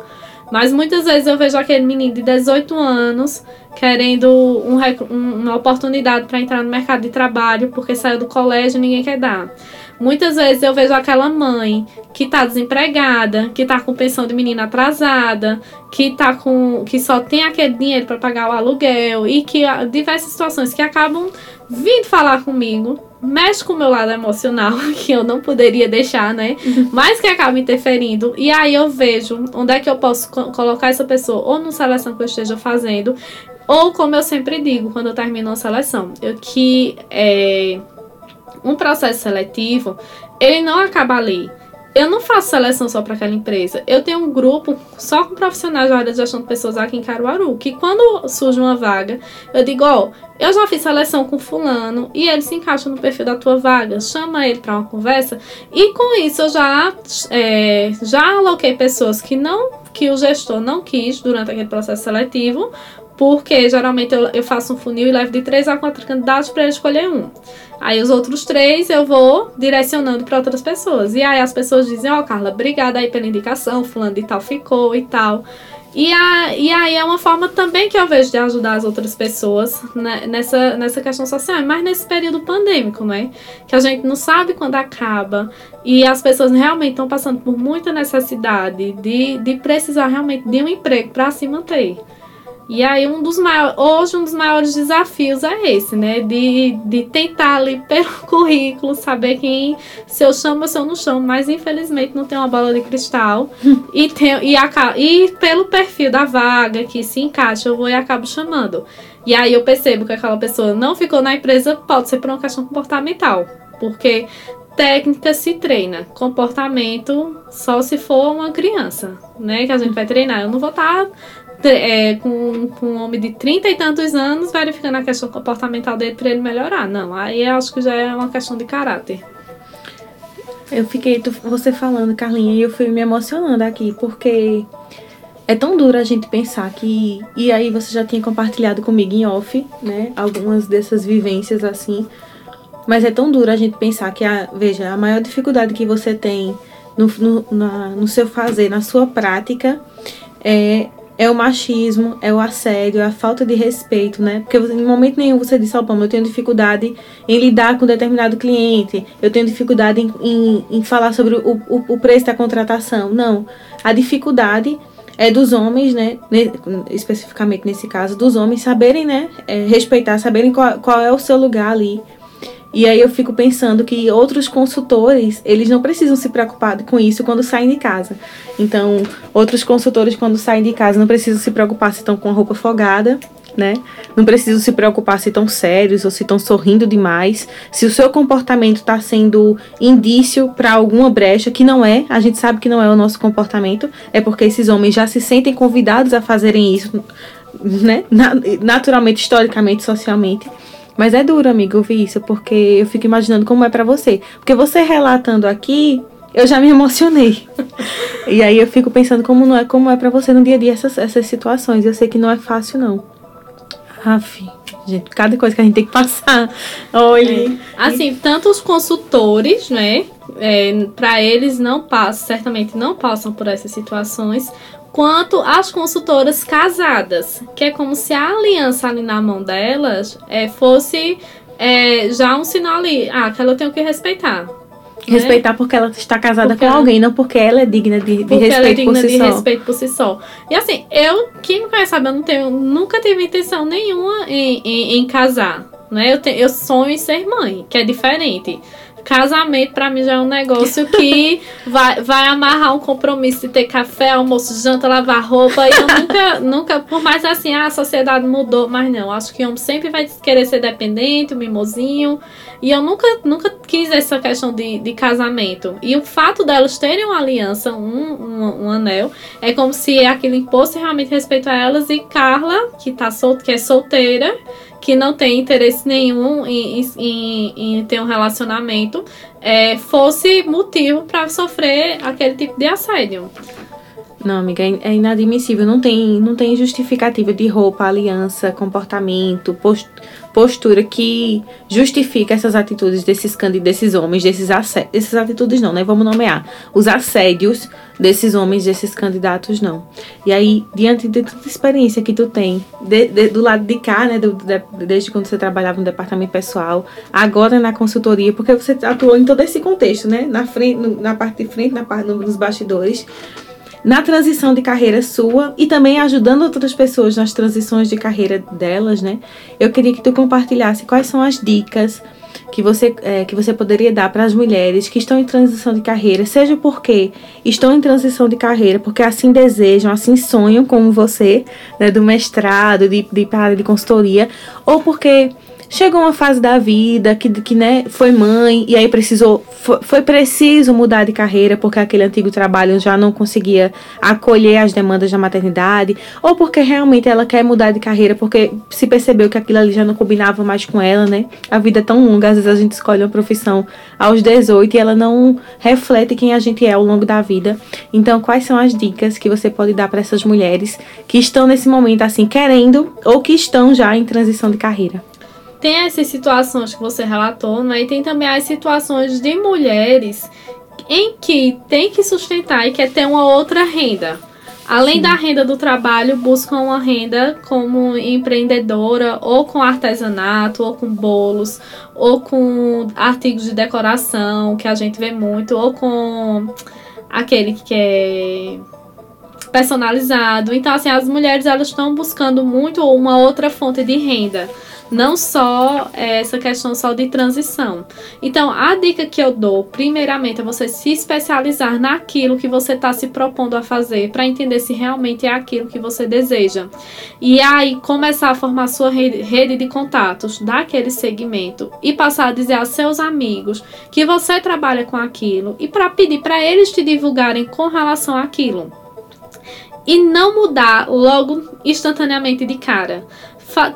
Mas muitas vezes eu vejo aquele menino de 18 anos querendo um, uma oportunidade para entrar no mercado de trabalho porque saiu do colégio e ninguém quer dar. Muitas vezes eu vejo aquela mãe que tá desempregada, que tá com pensão de menina atrasada, que tá com que só tem aquele dinheiro para pagar o aluguel e que diversas situações que acabam vindo falar comigo, mexe com o meu lado emocional, que eu não poderia deixar, né? Mas que acaba interferindo. E aí eu vejo onde é que eu posso co colocar essa pessoa, ou numa seleção que eu esteja fazendo, ou como eu sempre digo quando eu termino uma seleção, eu que é, um processo seletivo, ele não acaba ali. eu não faço seleção só para aquela empresa. Eu tenho um grupo só com profissionais da área de gestão de pessoas aqui em Caruaru, que quando surge uma vaga, eu digo, ó, eu já fiz seleção com fulano e ele se encaixa no perfil da tua vaga, chama ele para uma conversa e com isso eu já é, já aloquei pessoas que não que o gestor não quis durante aquele processo seletivo, porque geralmente eu, eu faço um funil e levo de três a quatro candidatos para escolher um. Aí os outros três eu vou direcionando para outras pessoas. E aí as pessoas dizem, ó, oh, Carla, obrigada aí pela indicação, fulano de tal ficou e tal. E, a, e aí é uma forma também que eu vejo de ajudar as outras pessoas né, nessa, nessa questão social, mas nesse período pandêmico, né? Que a gente não sabe quando acaba. E as pessoas realmente estão passando por muita necessidade de, de precisar realmente de um emprego para se manter. E aí um dos maiores, hoje um dos maiores desafios é esse, né? De, de tentar ali pelo currículo saber quem se eu chamo ou se eu não chamo, mas infelizmente não tem uma bola de cristal. e, tem, e, a, e pelo perfil da vaga que se encaixa, eu vou e acabo chamando. E aí eu percebo que aquela pessoa não ficou na empresa, pode ser por uma questão comportamental. Porque técnica se treina, comportamento só se for uma criança, né? Que a gente vai treinar. Eu não vou estar tá é, com, com um homem de trinta e tantos anos verificando a questão comportamental dele para ele melhorar. Não, aí eu acho que já é uma questão de caráter. Eu fiquei, tu, você falando, Carlinha, e eu fui me emocionando aqui, porque é tão duro a gente pensar que. E aí você já tinha compartilhado comigo em off, né? Algumas dessas vivências assim. Mas é tão duro a gente pensar que, a, veja, a maior dificuldade que você tem no, no, na, no seu fazer, na sua prática, é é o machismo, é o assédio, é a falta de respeito, né? Porque você, em momento nenhum você disse, Alpama, eu tenho dificuldade em lidar com determinado cliente, eu tenho dificuldade em, em, em falar sobre o, o, o, preço da contratação. Não. A dificuldade é dos homens, né? Especificamente nesse caso, dos homens saberem, né? É, respeitar, saberem qual, qual é o seu lugar ali e aí eu fico pensando que outros consultores, eles não precisam se preocupar com isso quando saem de casa. Então, outros consultores quando saem de casa não precisam se preocupar se estão com a roupa folgada, né? Não precisam se preocupar se estão sérios ou se estão sorrindo demais. Se o seu comportamento está sendo indício para alguma brecha, que não é, a gente sabe que não é o nosso comportamento, é porque esses homens já se sentem convidados a fazerem isso, né? Naturalmente, historicamente, socialmente. Mas é duro, amigo, ouvir isso, porque eu fico imaginando como é para você. Porque você relatando aqui, eu já me emocionei. e aí eu fico pensando como não é, como é para você no dia a dia essas, essas situações. Eu sei que não é fácil, não. Aff, gente, cada coisa que a gente tem que passar. Olha. É. Assim, tanto os consultores, né? É, para eles não passam, certamente não passam por essas situações, quanto as consultoras casadas, que é como se a aliança ali na mão delas é, fosse é, já um sinal ali, ah, que ela tem que respeitar. Né? Respeitar né? porque ela está casada porque com ela, alguém, não porque ela é digna de, de respeito ela é digna por si de só. respeito por si só. E assim, eu, quem me conhece sabe, eu não tenho, nunca tive intenção nenhuma em, em, em casar. Né? Eu, te, eu sonho em ser mãe, que é diferente. Casamento, para mim, já é um negócio que vai, vai amarrar um compromisso de ter café, almoço, janta, lavar roupa. E eu nunca, nunca, por mais assim, ah, a sociedade mudou, mas não. Acho que o homem sempre vai querer ser dependente, um mimosinho. E eu nunca, nunca quis essa questão de, de casamento. E o fato delas terem uma aliança, um, um, um anel, é como se aquilo imposse realmente respeito a elas. E Carla, que, tá sol, que é solteira, que não tem interesse nenhum em, em, em ter um relacionamento é, fosse motivo para sofrer aquele tipo de assédio. Não, amiga, é, é inadmissível. Não tem, não tem justificativa de roupa, aliança, comportamento, postura que justifica essas atitudes desses desses homens, desses assédios. Essas atitudes não, né? Vamos nomear. Os assédios desses homens, desses candidatos, não. E aí, diante de toda a experiência que tu tem, de, de, do lado de cá, né? Do, de, desde quando você trabalhava no departamento pessoal, agora na consultoria, porque você atuou em todo esse contexto, né? Na frente, na parte de frente, na parte, nos bastidores na transição de carreira sua e também ajudando outras pessoas nas transições de carreira delas, né? Eu queria que tu compartilhasse quais são as dicas que você, é, que você poderia dar para as mulheres que estão em transição de carreira, seja porque estão em transição de carreira, porque assim desejam, assim sonham como você, né, do mestrado, de, de, de consultoria, ou porque chegou uma fase da vida que, que né, foi mãe e aí precisou foi, foi preciso mudar de carreira porque aquele antigo trabalho já não conseguia acolher as demandas da maternidade ou porque realmente ela quer mudar de carreira porque se percebeu que aquilo ali já não combinava mais com ela, né? A vida é tão longa, às vezes a gente escolhe uma profissão aos 18 e ela não reflete quem a gente é ao longo da vida. Então, quais são as dicas que você pode dar para essas mulheres que estão nesse momento assim querendo ou que estão já em transição de carreira? Tem essas situações que você relatou, né? E tem também as situações de mulheres em que tem que sustentar e quer ter uma outra renda. Além Sim. da renda do trabalho, buscam uma renda como empreendedora, ou com artesanato, ou com bolos, ou com artigos de decoração, que a gente vê muito, ou com aquele que é personalizado. Então, assim, as mulheres elas estão buscando muito uma outra fonte de renda não só essa questão só de transição. Então, a dica que eu dou, primeiramente, é você se especializar naquilo que você está se propondo a fazer, para entender se realmente é aquilo que você deseja. E aí, começar a formar sua rede, de contatos daquele segmento e passar a dizer a seus amigos que você trabalha com aquilo e para pedir para eles te divulgarem com relação àquilo e não mudar logo instantaneamente de cara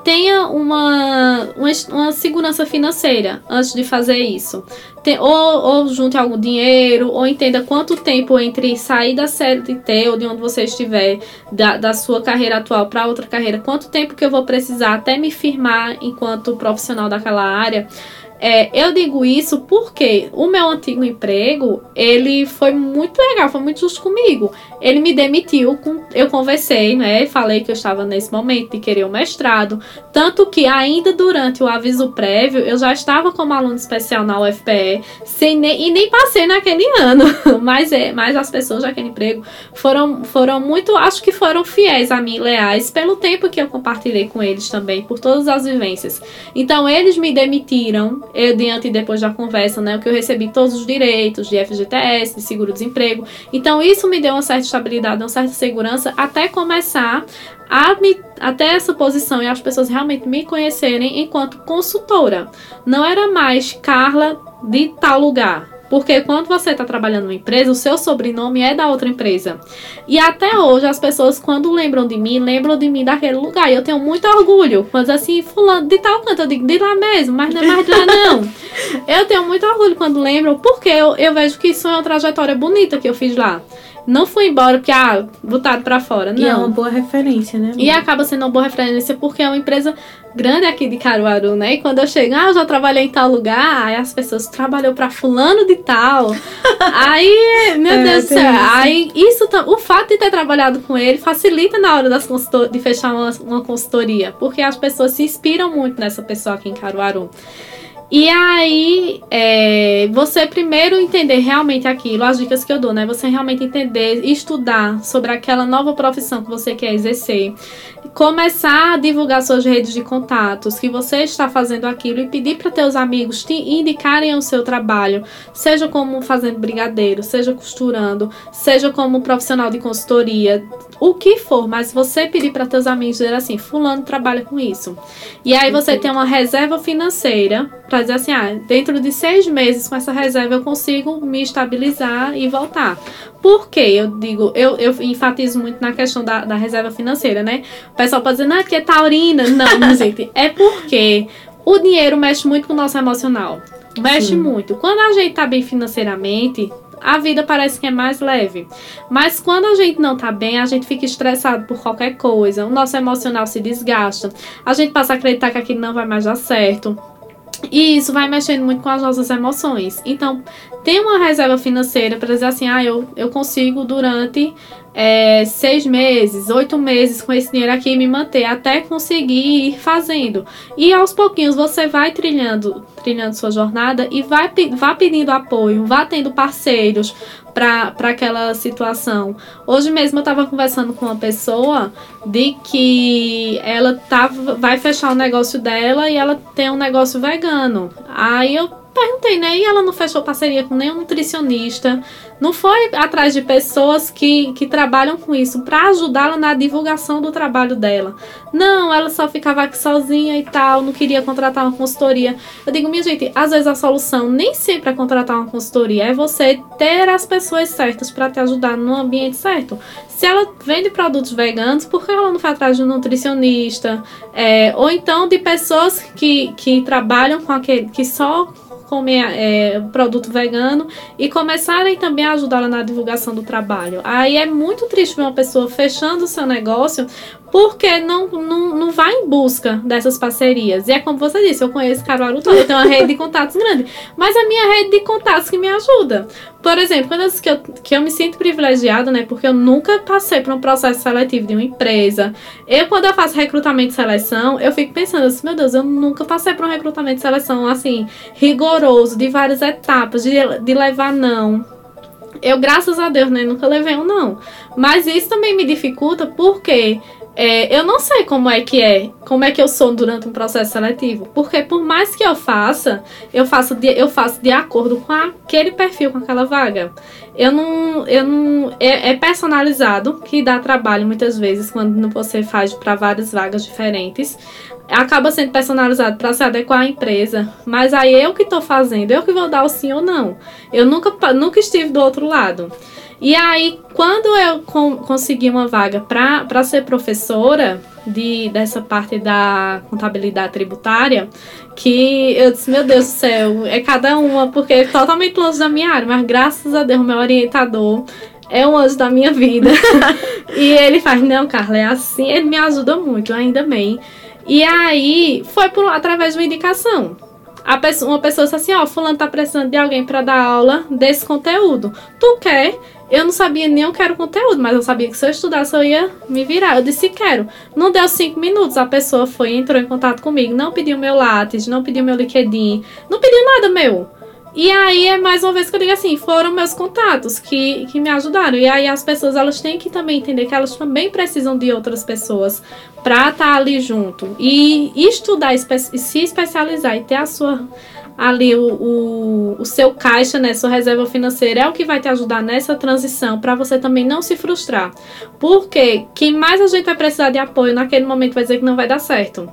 tenha uma, uma, uma, segurança financeira antes de fazer isso. Tem, ou, ou junte algum dinheiro, ou entenda quanto tempo entre sair da CLT ou de onde você estiver, da, da sua carreira atual para outra carreira, quanto tempo que eu vou precisar até me firmar enquanto profissional daquela área é, eu digo isso porque o meu antigo emprego, ele foi muito legal, foi muito justo comigo. Ele me demitiu, com, eu conversei, né? Falei que eu estava nesse momento de querer o mestrado. Tanto que ainda durante o aviso prévio, eu já estava como aluno especial na UFPE, sem nem, e nem passei naquele ano. Mas, é, mas as pessoas daquele emprego foram, foram muito, acho que foram fiéis a mim, leais, pelo tempo que eu compartilhei com eles também, por todas as vivências. Então, eles me demitiram eu diante e depois da conversa, né, que eu recebi todos os direitos de FGTS, de seguro-desemprego. Então isso me deu uma certa estabilidade, uma certa segurança até começar a me, até essa posição e as pessoas realmente me conhecerem enquanto consultora. Não era mais Carla de tal lugar. Porque quando você está trabalhando numa empresa, o seu sobrenome é da outra empresa. E até hoje, as pessoas, quando lembram de mim, lembram de mim daquele lugar. E eu tenho muito orgulho. Quando assim, fulano, de tal canto, eu digo, de lá mesmo, mas não é mais de lá não. eu tenho muito orgulho quando lembram, porque eu, eu vejo que isso é uma trajetória bonita que eu fiz lá. Não fui embora porque, ah, botaram pra fora. Não. E é uma boa referência, né? E acaba sendo uma boa referência porque é uma empresa grande aqui de Caruaru, né? E quando eu chego, ah, eu já trabalhei em tal lugar, aí as pessoas trabalhou para fulano de tal. aí, meu é, Deus do céu, isso. aí isso, o fato de ter trabalhado com ele facilita na hora das de fechar uma, uma consultoria, porque as pessoas se inspiram muito nessa pessoa aqui em Caruaru. E aí, é, você primeiro entender realmente aquilo, as dicas que eu dou, né? Você realmente entender, estudar sobre aquela nova profissão que você quer exercer começar a divulgar suas redes de contatos, que você está fazendo aquilo e pedir para teus amigos te indicarem o seu trabalho, seja como fazendo brigadeiro, seja costurando, seja como profissional de consultoria, o que for, mas você pedir para teus amigos dizer assim, fulano trabalha com isso. E aí você tem uma reserva financeira para dizer assim, ah, dentro de seis meses com essa reserva eu consigo me estabilizar e voltar. Por quê? Eu digo, eu, eu enfatizo muito na questão da, da reserva financeira, né? O pessoal pode dizer, não, é porque é taurina. Não, gente, é porque o dinheiro mexe muito com o nosso emocional. Mexe Sim. muito. Quando a gente tá bem financeiramente, a vida parece que é mais leve. Mas quando a gente não tá bem, a gente fica estressado por qualquer coisa, o nosso emocional se desgasta, a gente passa a acreditar que aquilo não vai mais dar certo. E isso vai mexendo muito com as nossas emoções. Então, tem uma reserva financeira para dizer assim: ah, eu, eu consigo durante é, seis meses, oito meses com esse dinheiro aqui me manter até conseguir ir fazendo. E aos pouquinhos você vai trilhando, trilhando sua jornada e vai, vá pedindo apoio, vá tendo parceiros para aquela situação. Hoje mesmo eu estava conversando com uma pessoa de que ela tava, vai fechar o negócio dela e ela tem um negócio vegano. Aí eu perguntei, né? E ela não fechou parceria com nenhum nutricionista, não foi atrás de pessoas que, que trabalham com isso para ajudá-la na divulgação do trabalho dela. Não, ela só ficava aqui sozinha e tal, não queria contratar uma consultoria. Eu digo, minha gente, às vezes a solução nem sempre é contratar uma consultoria, é você ter as pessoas certas para te ajudar no ambiente certo. Se ela vende produtos veganos, por que ela não foi atrás de um nutricionista? É, ou então de pessoas que, que trabalham com aquele, que só comer é, produto vegano e começarem também a ajudá-la na divulgação do trabalho. Aí é muito triste ver uma pessoa fechando o seu negócio porque não, não, não vai em busca dessas parcerias. E é como você disse, eu conheço Caruaru todo, eu tenho uma rede de contatos grande, mas a minha rede de contatos que me ajuda. Por exemplo, quando eu que eu, que eu me sinto privilegiada, né, porque eu nunca passei por um processo seletivo de uma empresa. Eu, quando eu faço recrutamento e seleção, eu fico pensando assim, meu Deus, eu nunca passei por um recrutamento e seleção, assim, rigoroso, de várias etapas, de, de levar não. Eu, graças a Deus, né, nunca levei um não. Mas isso também me dificulta porque é, eu não sei como é que é, como é que eu sou durante um processo seletivo, porque por mais que eu faça, eu faço de, eu faço de acordo com aquele perfil, com aquela vaga. Eu não, eu não é, é personalizado, que dá trabalho muitas vezes quando você faz para várias vagas diferentes. Acaba sendo personalizado para se adequar à empresa, mas aí eu que estou fazendo, eu que vou dar o sim ou não. Eu nunca, nunca estive do outro lado. E aí, quando eu com, consegui uma vaga para ser professora de, dessa parte da contabilidade tributária, que eu disse, meu Deus do céu, é cada uma, porque é totalmente longe da minha área, mas graças a Deus, meu orientador é um anjo da minha vida. e ele faz, não, Carla, é assim, ele me ajuda muito, ainda bem. E aí, foi por, através de uma indicação. Pessoa, uma pessoa disse assim, ó, fulano tá precisando de alguém para dar aula desse conteúdo. Tu quer? Eu não sabia nem eu quero conteúdo, mas eu sabia que se eu estudasse eu ia me virar. Eu disse quero. Não deu cinco minutos, a pessoa foi, entrou em contato comigo, não pediu meu látis, não pediu meu LinkedIn, não pediu nada meu. E aí é mais uma vez que eu digo assim, foram meus contatos que, que me ajudaram. E aí as pessoas elas têm que também entender que elas também precisam de outras pessoas para estar tá ali junto. E estudar, se especializar e ter a sua ali o, o, o, seu caixa, né, sua reserva financeira, é o que vai te ajudar nessa transição para você também não se frustrar. Porque quem mais a gente vai precisar de apoio naquele momento vai dizer que não vai dar certo.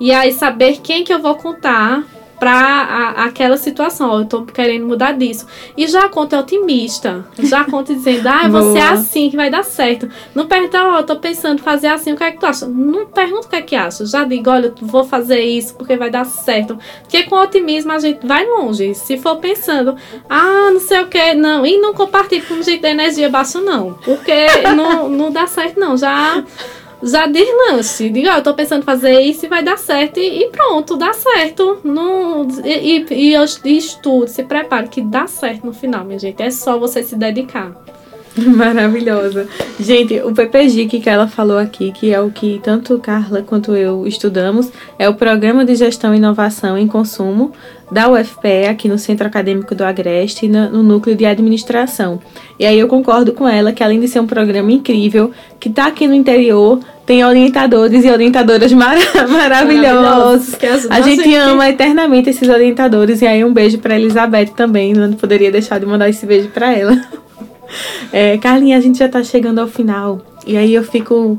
E aí saber quem que eu vou contar para aquela situação. Ó, eu tô querendo mudar disso. E já conta é otimista. Já conta dizendo, ah, você é assim que vai dar certo. Não pergunta, ó, oh, eu tô pensando fazer assim, o que é que tu acha? Não pergunta o que é que acha. Já diga, olha, eu vou fazer isso porque vai dar certo. Porque com otimismo a gente vai longe. Se for pensando, ah, não sei o que, não. E não compartilhe com jeito de energia baixo, não. Porque não, não dá certo, não. Já já deslanche. Diga, eu tô pensando em fazer isso e vai dar certo. E, e pronto, dá certo. Não, e, e, e estude, se prepare que dá certo no final, minha gente. É só você se dedicar. Maravilhosa. Gente, o PPGIC que ela falou aqui, que é o que tanto Carla quanto eu estudamos, é o Programa de Gestão e Inovação em Consumo da UFPE, aqui no Centro Acadêmico do Agreste, no Núcleo de Administração. E aí eu concordo com ela que além de ser um programa incrível, que está aqui no interior, tem orientadores e orientadoras mar maravilhosos. A gente, ama eternamente esses orientadores. E aí um beijo para Elizabeth também, não poderia deixar de mandar esse beijo para ela. É, Carlinha, a gente já tá chegando ao final. E aí eu fico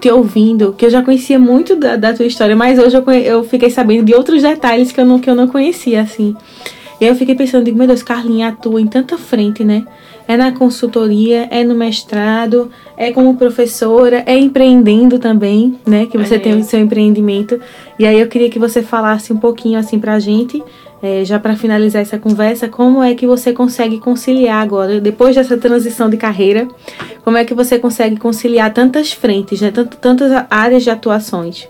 te ouvindo, que eu já conhecia muito da, da tua história, mas hoje eu, eu fiquei sabendo de outros detalhes que eu não, que eu não conhecia, assim. E aí eu fiquei pensando, digo, meu Deus, Carlinha atua em tanta frente, né? É na consultoria, é no mestrado, é como professora, é empreendendo também, né? Que você é. tem o seu empreendimento. E aí eu queria que você falasse um pouquinho assim pra gente é, já para finalizar essa conversa, como é que você consegue conciliar agora, depois dessa transição de carreira, como é que você consegue conciliar tantas frentes, né, tant, tantas áreas de atuações?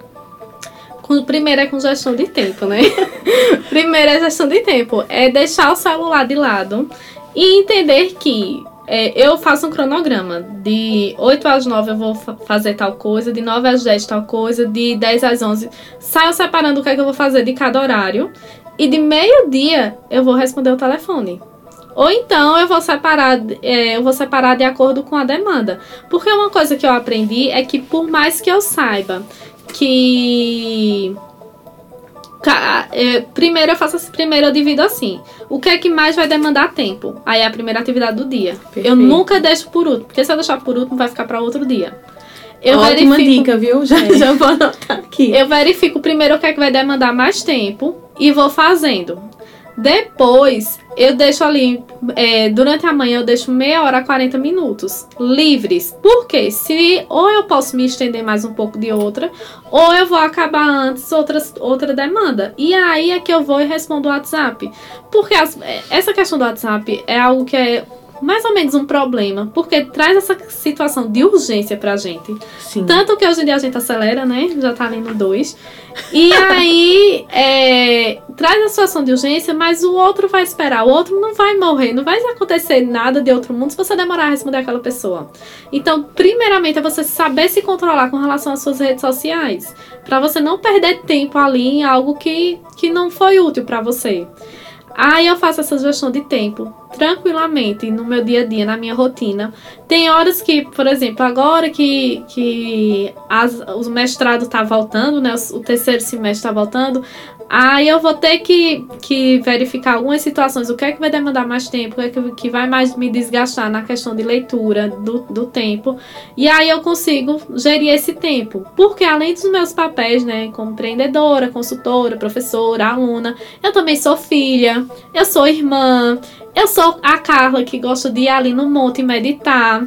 Primeiro é com gestão de tempo, né? Primeiro é gestão de tempo. É deixar o celular de lado e entender que é, eu faço um cronograma. De 8 às 9 eu vou fazer tal coisa, de 9 às 10 tal coisa, de 10 às 11. Saio separando o que é que eu vou fazer de cada horário e de meio-dia eu vou responder o telefone. Ou então eu vou separar, é, eu vou separar de acordo com a demanda. Porque uma coisa que eu aprendi é que por mais que eu saiba que é, primeiro eu faço assim, primeiro eu divido assim. O que é que mais vai demandar tempo? Aí é a primeira atividade do dia. Perfeito. Eu nunca deixo por último, porque se eu deixar por último vai ficar para outro dia. Eu Ótima verifico, dica, viu? Já, é. já vou anotar aqui. Eu verifico primeiro o que é que vai demandar mais tempo e vou fazendo. Depois, eu deixo ali, é, durante a manhã, eu deixo meia hora a 40 minutos livres. Porque se ou eu posso me estender mais um pouco de outra, ou eu vou acabar antes outras, outra demanda. E aí é que eu vou e respondo o WhatsApp. Porque as, essa questão do WhatsApp é algo que é mais ou menos um problema, porque traz essa situação de urgência pra gente. Sim. Tanto que hoje em dia a gente acelera, né? Já tá ali no 2. E aí é, traz a situação de urgência, mas o outro vai esperar. O outro não vai morrer, não vai acontecer nada de outro mundo se você demorar a responder aquela pessoa. Então, primeiramente, é você saber se controlar com relação às suas redes sociais. para você não perder tempo ali em algo que, que não foi útil para você. Aí eu faço essa gestão de tempo tranquilamente no meu dia a dia, na minha rotina. Tem horas que, por exemplo, agora que, que as, o mestrado está voltando, né? O, terceiro semestre está voltando, Aí eu vou ter que, que verificar algumas situações, o que é que vai demandar mais tempo, o que é que, que vai mais me desgastar na questão de leitura do, do tempo. E aí eu consigo gerir esse tempo. Porque além dos meus papéis, né, como empreendedora, consultora, professora, aluna, eu também sou filha, eu sou irmã, eu sou a Carla que gosta de ir ali no monte meditar.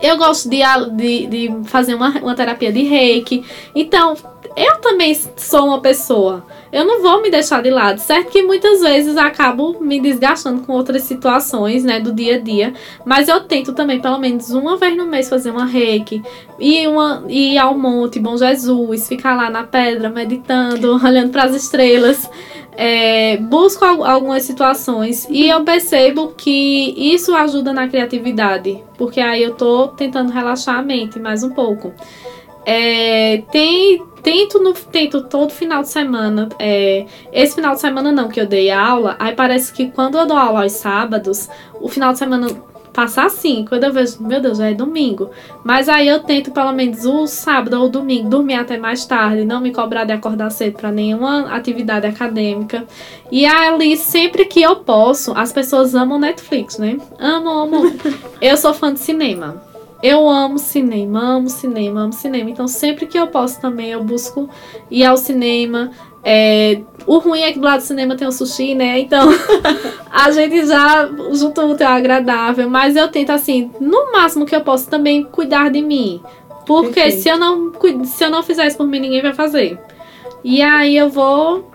Eu gosto de, de, de fazer uma, uma terapia de reiki. Então, eu também sou uma pessoa eu não vou me deixar de lado. Certo que muitas vezes acabo me desgastando com outras situações, né, do dia a dia, mas eu tento também pelo menos uma vez no mês fazer uma reiki e uma ir ao monte Bom Jesus, ficar lá na pedra meditando, olhando para as estrelas. É, busco algumas situações e eu percebo que isso ajuda na criatividade, porque aí eu tô tentando relaxar a mente mais um pouco. É, tem tento no tento todo final de semana. É, esse final de semana não, que eu dei aula. Aí parece que quando eu dou aula aos sábados, o final de semana passa assim. Quando eu vejo, meu Deus, já é domingo. Mas aí eu tento pelo menos o sábado ou o domingo dormir até mais tarde, não me cobrar de acordar cedo para nenhuma atividade acadêmica. E ali sempre que eu posso, as pessoas amam Netflix, né? Amam, amam. eu sou fã de cinema. Eu amo cinema, amo cinema, amo cinema. Então, sempre que eu posso também, eu busco ir ao cinema. É, o ruim é que do lado do cinema tem o sushi, né? Então, a gente já junto o útil agradável. Mas eu tento, assim, no máximo que eu posso também cuidar de mim. Porque se eu, não, se eu não fizer isso por mim, ninguém vai fazer. E aí eu vou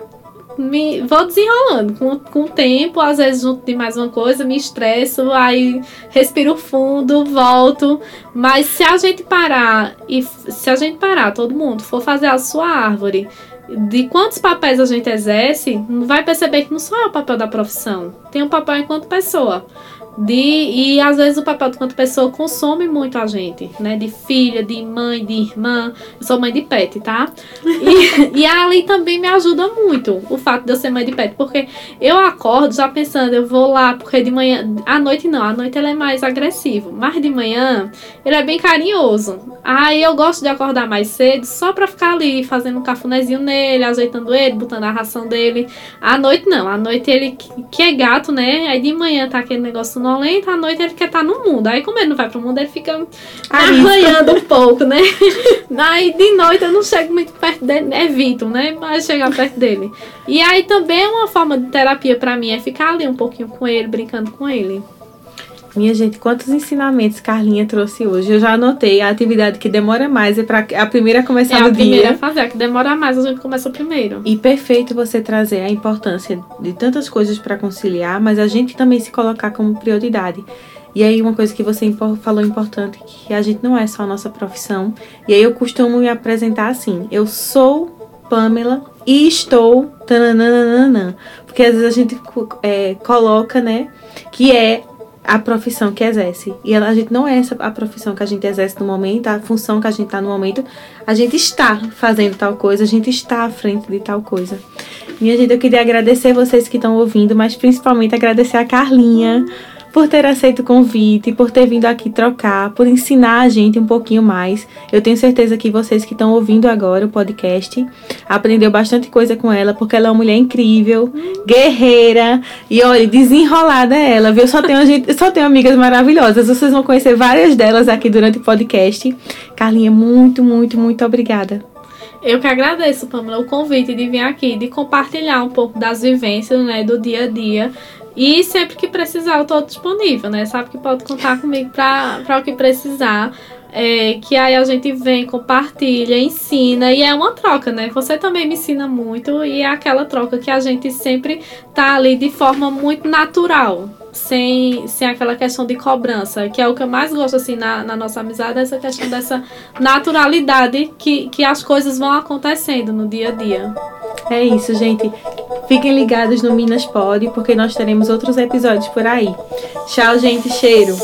me vou desenrolando com, com o tempo, às vezes junto de mais uma coisa, me estresso, aí respiro fundo, volto. Mas se a gente parar e se a gente parar, todo mundo for fazer a sua árvore de quantos papéis a gente exerce, vai perceber que não só é o papel da profissão, tem um papel enquanto pessoa de e às vezes o papel de quanto pessoa consome muito a gente, né? De filha, de mãe, de irmã. Eu sou mãe de pet, tá? E, e ali também me ajuda muito o fato de eu ser mãe de pet, porque eu acordo já pensando, eu vou lá, porque de manhã, à noite não, à noite ele é mais agressivo, mas de manhã ele é bem carinhoso. Aí eu gosto de acordar mais cedo só pra ficar ali fazendo um cafunézinho nele, ajeitando ele, botando a ração dele. À noite não, à noite ele que é gato, né? Aí de manhã tá aquele negócio sonolento, à noite ele quer estar tá no mundo. Aí, como ele não vai pro mundo, ele fica arranhando um pouco, né? aí, de noite, eu não chego muito perto dele, evito, né? Mas chegar perto dele. E aí, também é uma forma de terapia para mim, é ficar ali um pouquinho com ele, brincando com ele. Minha gente, quantos ensinamentos Carlinha trouxe hoje? Eu já anotei a atividade que demora mais é para a primeira começar é no dia. É a primeira fazer, a que demora mais a gente começa primeiro. E perfeito você trazer a importância de tantas coisas para conciliar, mas a gente também se colocar como prioridade. E aí uma coisa que você falou importante, que a gente não é só a nossa profissão. E aí eu costumo me apresentar assim, eu sou Pamela e estou tananana, porque às vezes a gente é, coloca, né, que é a profissão que exerce. E a gente não é essa a profissão que a gente exerce no momento, a função que a gente está no momento. A gente está fazendo tal coisa, a gente está à frente de tal coisa. Minha gente, eu queria agradecer vocês que estão ouvindo, mas principalmente agradecer a Carlinha por ter aceito o convite, por ter vindo aqui trocar, por ensinar a gente um pouquinho mais. Eu tenho certeza que vocês que estão ouvindo agora o podcast aprendeu bastante coisa com ela, porque ela é uma mulher incrível, guerreira e olha, desenrolada é ela, viu? Só tenho, gente, só tenho amigas maravilhosas. Vocês vão conhecer várias delas aqui durante o podcast. Carlinha, muito, muito, muito obrigada. Eu que agradeço, Pamela, o convite de vir aqui, de compartilhar um pouco das vivências, né, do dia a dia. E sempre que precisar, eu estou disponível, né? Sabe que pode contar comigo para o que precisar. É, que aí a gente vem, compartilha, ensina e é uma troca, né? Você também me ensina muito e é aquela troca que a gente sempre tá ali de forma muito natural, sem, sem aquela questão de cobrança, que é o que eu mais gosto assim na, na nossa amizade, essa questão dessa naturalidade que, que as coisas vão acontecendo no dia a dia. É isso, gente. Fiquem ligados no Minas Pod, porque nós teremos outros episódios por aí. Tchau, gente. Cheiro.